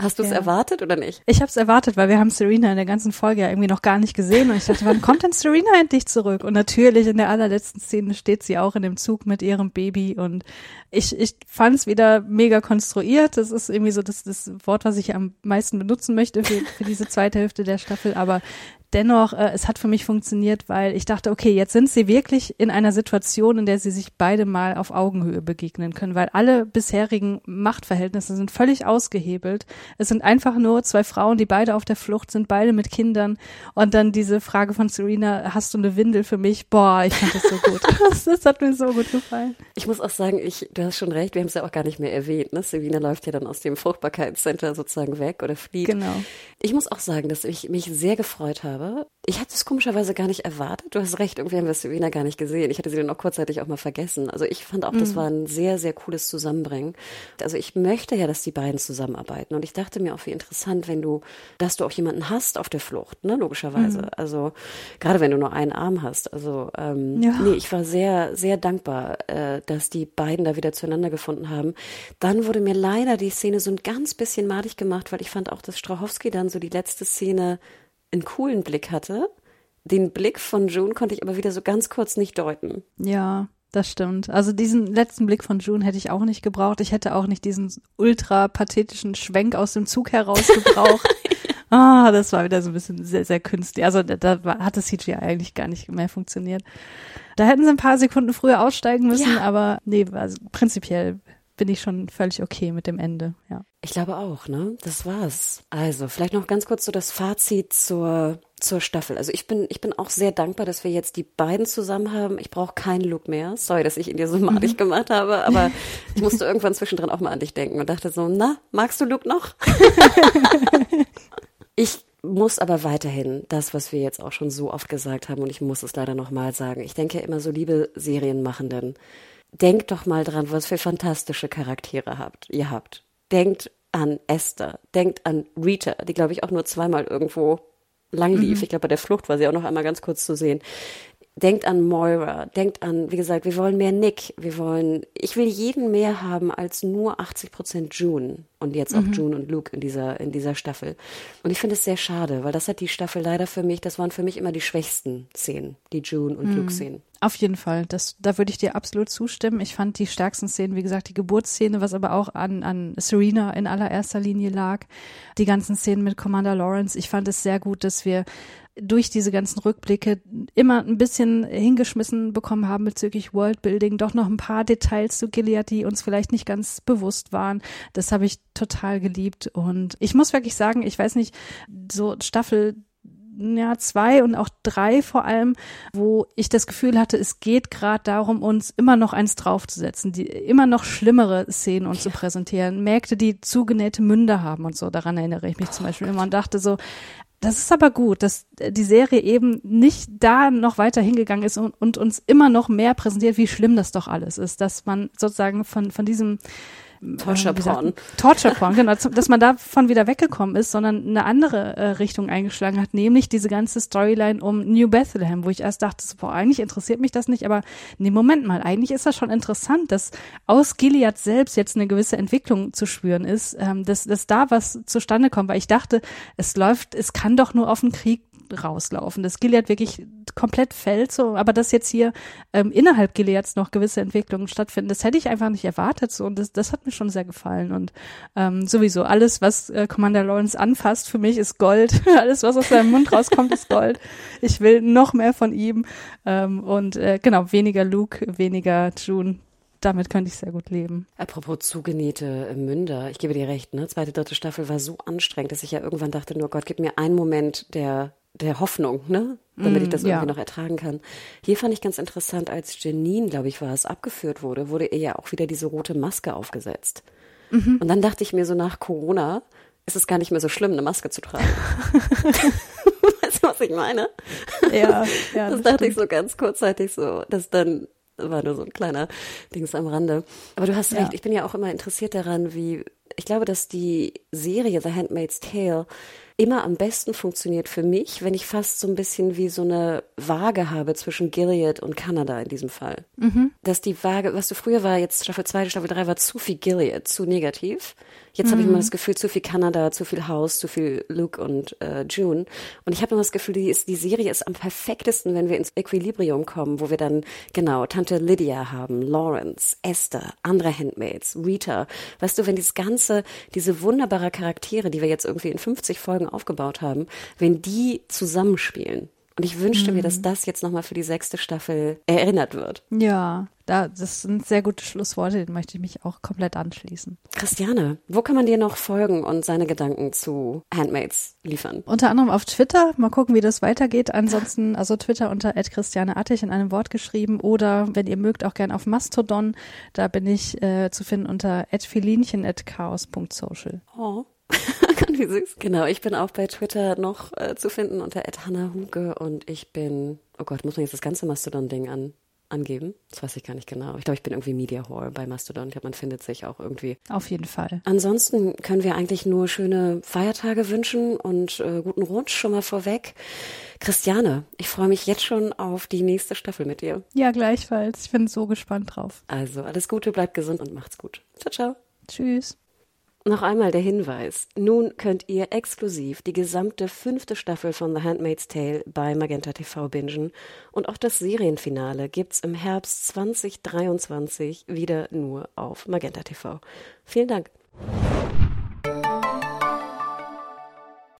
Hast du es ja. erwartet oder nicht? Ich habe es erwartet, weil wir haben Serena in der ganzen Folge ja irgendwie noch gar nicht gesehen. Und ich dachte, wann kommt denn Serena endlich zurück? Und natürlich in der allerletzten Szene steht sie auch in dem Zug mit ihrem Baby. Und ich, ich fand es wieder mega konstruiert. Das ist irgendwie so das, das Wort, was ich am meisten benutzen möchte für, für diese zweite Hälfte der Staffel. Staffel, aber dennoch, äh, es hat für mich funktioniert, weil ich dachte, okay, jetzt sind sie wirklich in einer Situation, in der sie sich beide mal auf Augenhöhe begegnen können, weil alle bisherigen Machtverhältnisse sind völlig ausgehebelt. Es sind einfach nur zwei Frauen, die beide auf der Flucht sind, beide mit Kindern. Und dann diese Frage von Serena, hast du eine Windel für mich? Boah, ich fand das so gut. das, das, hat mir so gut gefallen. Ich muss auch sagen, ich, du hast schon recht, wir haben es ja auch gar nicht mehr erwähnt. Ne? Serena läuft ja dann aus dem Fruchtbarkeitscenter sozusagen weg oder flieht. Genau. Ich muss auch sagen, dass ich mich sehr gefreut habe, habe. Ich hatte es komischerweise gar nicht erwartet. Du hast recht, irgendwie haben wir Serena gar nicht gesehen. Ich hatte sie dann auch kurzzeitig auch mal vergessen. Also ich fand auch, das mhm. war ein sehr, sehr cooles Zusammenbringen. Also ich möchte ja, dass die beiden zusammenarbeiten. Und ich dachte mir auch, wie interessant, wenn du, dass du auch jemanden hast auf der Flucht, ne, logischerweise. Mhm. Also gerade wenn du nur einen Arm hast. Also ähm, ja. nee, ich war sehr, sehr dankbar, äh, dass die beiden da wieder zueinander gefunden haben. Dann wurde mir leider die Szene so ein ganz bisschen madig gemacht, weil ich fand auch, dass Strahowski dann so die letzte Szene einen coolen Blick hatte. Den Blick von June konnte ich aber wieder so ganz kurz nicht deuten. Ja, das stimmt. Also diesen letzten Blick von June hätte ich auch nicht gebraucht. Ich hätte auch nicht diesen ultra pathetischen Schwenk aus dem Zug heraus gebraucht. Ah, das war wieder so ein bisschen sehr, sehr künstlich. Also da, da hat das CGI eigentlich gar nicht mehr funktioniert. Da hätten sie ein paar Sekunden früher aussteigen müssen, ja. aber nee, also prinzipiell bin ich schon völlig okay mit dem Ende, ja. Ich glaube auch, ne? Das war's. Also, vielleicht noch ganz kurz so das Fazit zur, zur Staffel. Also ich bin, ich bin auch sehr dankbar, dass wir jetzt die beiden zusammen haben. Ich brauche keinen Look mehr. Sorry, dass ich ihn dir so madig mhm. gemacht habe, aber ich musste irgendwann zwischendrin auch mal an dich denken und dachte so, na, magst du Luke noch? ich muss aber weiterhin das, was wir jetzt auch schon so oft gesagt haben, und ich muss es leider nochmal sagen. Ich denke immer so, liebe Serienmachenden, denkt doch mal dran, was für fantastische Charaktere habt, ihr habt. Denkt an Esther, denkt an Rita, die glaube ich auch nur zweimal irgendwo lang lief. Mhm. Ich glaube, bei der Flucht war sie auch noch einmal ganz kurz zu sehen denkt an Moira, denkt an, wie gesagt, wir wollen mehr Nick, wir wollen, ich will jeden mehr haben als nur 80 Prozent June und jetzt auch mhm. June und Luke in dieser, in dieser Staffel. Und ich finde es sehr schade, weil das hat die Staffel leider für mich, das waren für mich immer die schwächsten Szenen, die June und mhm. Luke Szenen. Auf jeden Fall, das, da würde ich dir absolut zustimmen. Ich fand die stärksten Szenen, wie gesagt, die Geburtsszene, was aber auch an, an Serena in allererster Linie lag. Die ganzen Szenen mit Commander Lawrence. Ich fand es sehr gut, dass wir durch diese ganzen Rückblicke immer ein bisschen hingeschmissen bekommen haben bezüglich Worldbuilding, doch noch ein paar Details zu Gilead, die uns vielleicht nicht ganz bewusst waren. Das habe ich total geliebt und ich muss wirklich sagen, ich weiß nicht, so Staffel ja, zwei und auch drei vor allem, wo ich das Gefühl hatte, es geht gerade darum, uns immer noch eins draufzusetzen, die immer noch schlimmere Szenen uns zu präsentieren. Mägde, die zugenähte Münder haben und so, daran erinnere ich mich zum Beispiel immer und dachte so, das ist aber gut, dass die Serie eben nicht da noch weiter hingegangen ist und, und, uns immer noch mehr präsentiert, wie schlimm das doch alles ist, dass man sozusagen von, von diesem Torture Porn. Torture Porn, genau, dass man davon wieder weggekommen ist, sondern eine andere äh, Richtung eingeschlagen hat, nämlich diese ganze Storyline um New Bethlehem, wo ich erst dachte, boah, eigentlich interessiert mich das nicht, aber nee, Moment mal, eigentlich ist das schon interessant, dass aus Gilead selbst jetzt eine gewisse Entwicklung zu spüren ist, ähm, dass, dass da was zustande kommt, weil ich dachte, es läuft, es kann doch nur auf den Krieg rauslaufen. Das Gilead wirklich komplett fällt, so, aber dass jetzt hier ähm, innerhalb Gileads noch gewisse Entwicklungen stattfinden, das hätte ich einfach nicht erwartet, so, und das, das hat mir schon sehr gefallen und ähm, sowieso alles, was äh, Commander Lawrence anfasst, für mich ist Gold. alles, was aus seinem Mund rauskommt, ist Gold. Ich will noch mehr von ihm ähm, und äh, genau, weniger Luke, weniger June, damit könnte ich sehr gut leben. Apropos zugenähte Münder, ich gebe dir recht, ne? Zweite, dritte Staffel war so anstrengend, dass ich ja irgendwann dachte, nur Gott, gib mir einen Moment der der Hoffnung, ne? Damit ich das mm, irgendwie ja. noch ertragen kann. Hier fand ich ganz interessant, als Janine, glaube ich, war es, abgeführt wurde, wurde ihr ja auch wieder diese rote Maske aufgesetzt. Mhm. Und dann dachte ich mir so nach Corona, ist es gar nicht mehr so schlimm, eine Maske zu tragen. weißt du, was ich meine? Ja, ja. Das, das dachte stimmt. ich so ganz kurzzeitig so, dass dann war nur so ein kleiner Dings am Rande. Aber du hast ja. recht, ich bin ja auch immer interessiert daran, wie, ich glaube, dass die Serie The Handmaid's Tale immer am besten funktioniert für mich, wenn ich fast so ein bisschen wie so eine Waage habe zwischen Gilead und Kanada in diesem Fall. Mhm. Dass die Waage, was du früher war, jetzt Staffel 2, Staffel 3 war zu viel Gilead, zu negativ. Jetzt mhm. habe ich immer das Gefühl, zu viel Kanada, zu viel Haus, zu viel Luke und äh, June. Und ich habe immer das Gefühl, die, ist, die Serie ist am perfektesten, wenn wir ins Equilibrium kommen, wo wir dann genau Tante Lydia haben, Lawrence, Esther, andere Handmaids, Rita. Weißt du, wenn das ganze, diese wunderbare Charaktere, die wir jetzt irgendwie in 50 Folgen aufgebaut haben, wenn die zusammenspielen. Und ich wünschte mhm. mir, dass mhm. das jetzt nochmal für die sechste Staffel erinnert wird. Ja, da, das sind sehr gute Schlussworte, denen möchte ich mich auch komplett anschließen. Christiane, wo kann man dir noch folgen und seine Gedanken zu Handmaids liefern? Unter anderem auf Twitter. Mal gucken, wie das weitergeht. Ansonsten, also Twitter unter Christiane Attig in einem Wort geschrieben oder wenn ihr mögt, auch gern auf Mastodon. Da bin ich äh, zu finden unter @filinchen@chaos.social. Oh. Wie süß. Genau, ich bin auch bei Twitter noch äh, zu finden unter Huge und ich bin, oh Gott, muss man jetzt das ganze Mastodon-Ding an, angeben? Das weiß ich gar nicht genau. Ich glaube, ich bin irgendwie Media Hall bei Mastodon. Ich glaube, man findet sich auch irgendwie. Auf jeden Fall. Ansonsten können wir eigentlich nur schöne Feiertage wünschen und äh, guten Rutsch schon mal vorweg. Christiane, ich freue mich jetzt schon auf die nächste Staffel mit dir. Ja, gleichfalls. Ich bin so gespannt drauf. Also, alles Gute, bleibt gesund und macht's gut. Ciao, ciao. Tschüss. Noch einmal der Hinweis. Nun könnt ihr exklusiv die gesamte fünfte Staffel von The Handmaid's Tale bei Magenta TV bingen und auch das Serienfinale gibt's im Herbst 2023 wieder nur auf Magenta TV. Vielen Dank.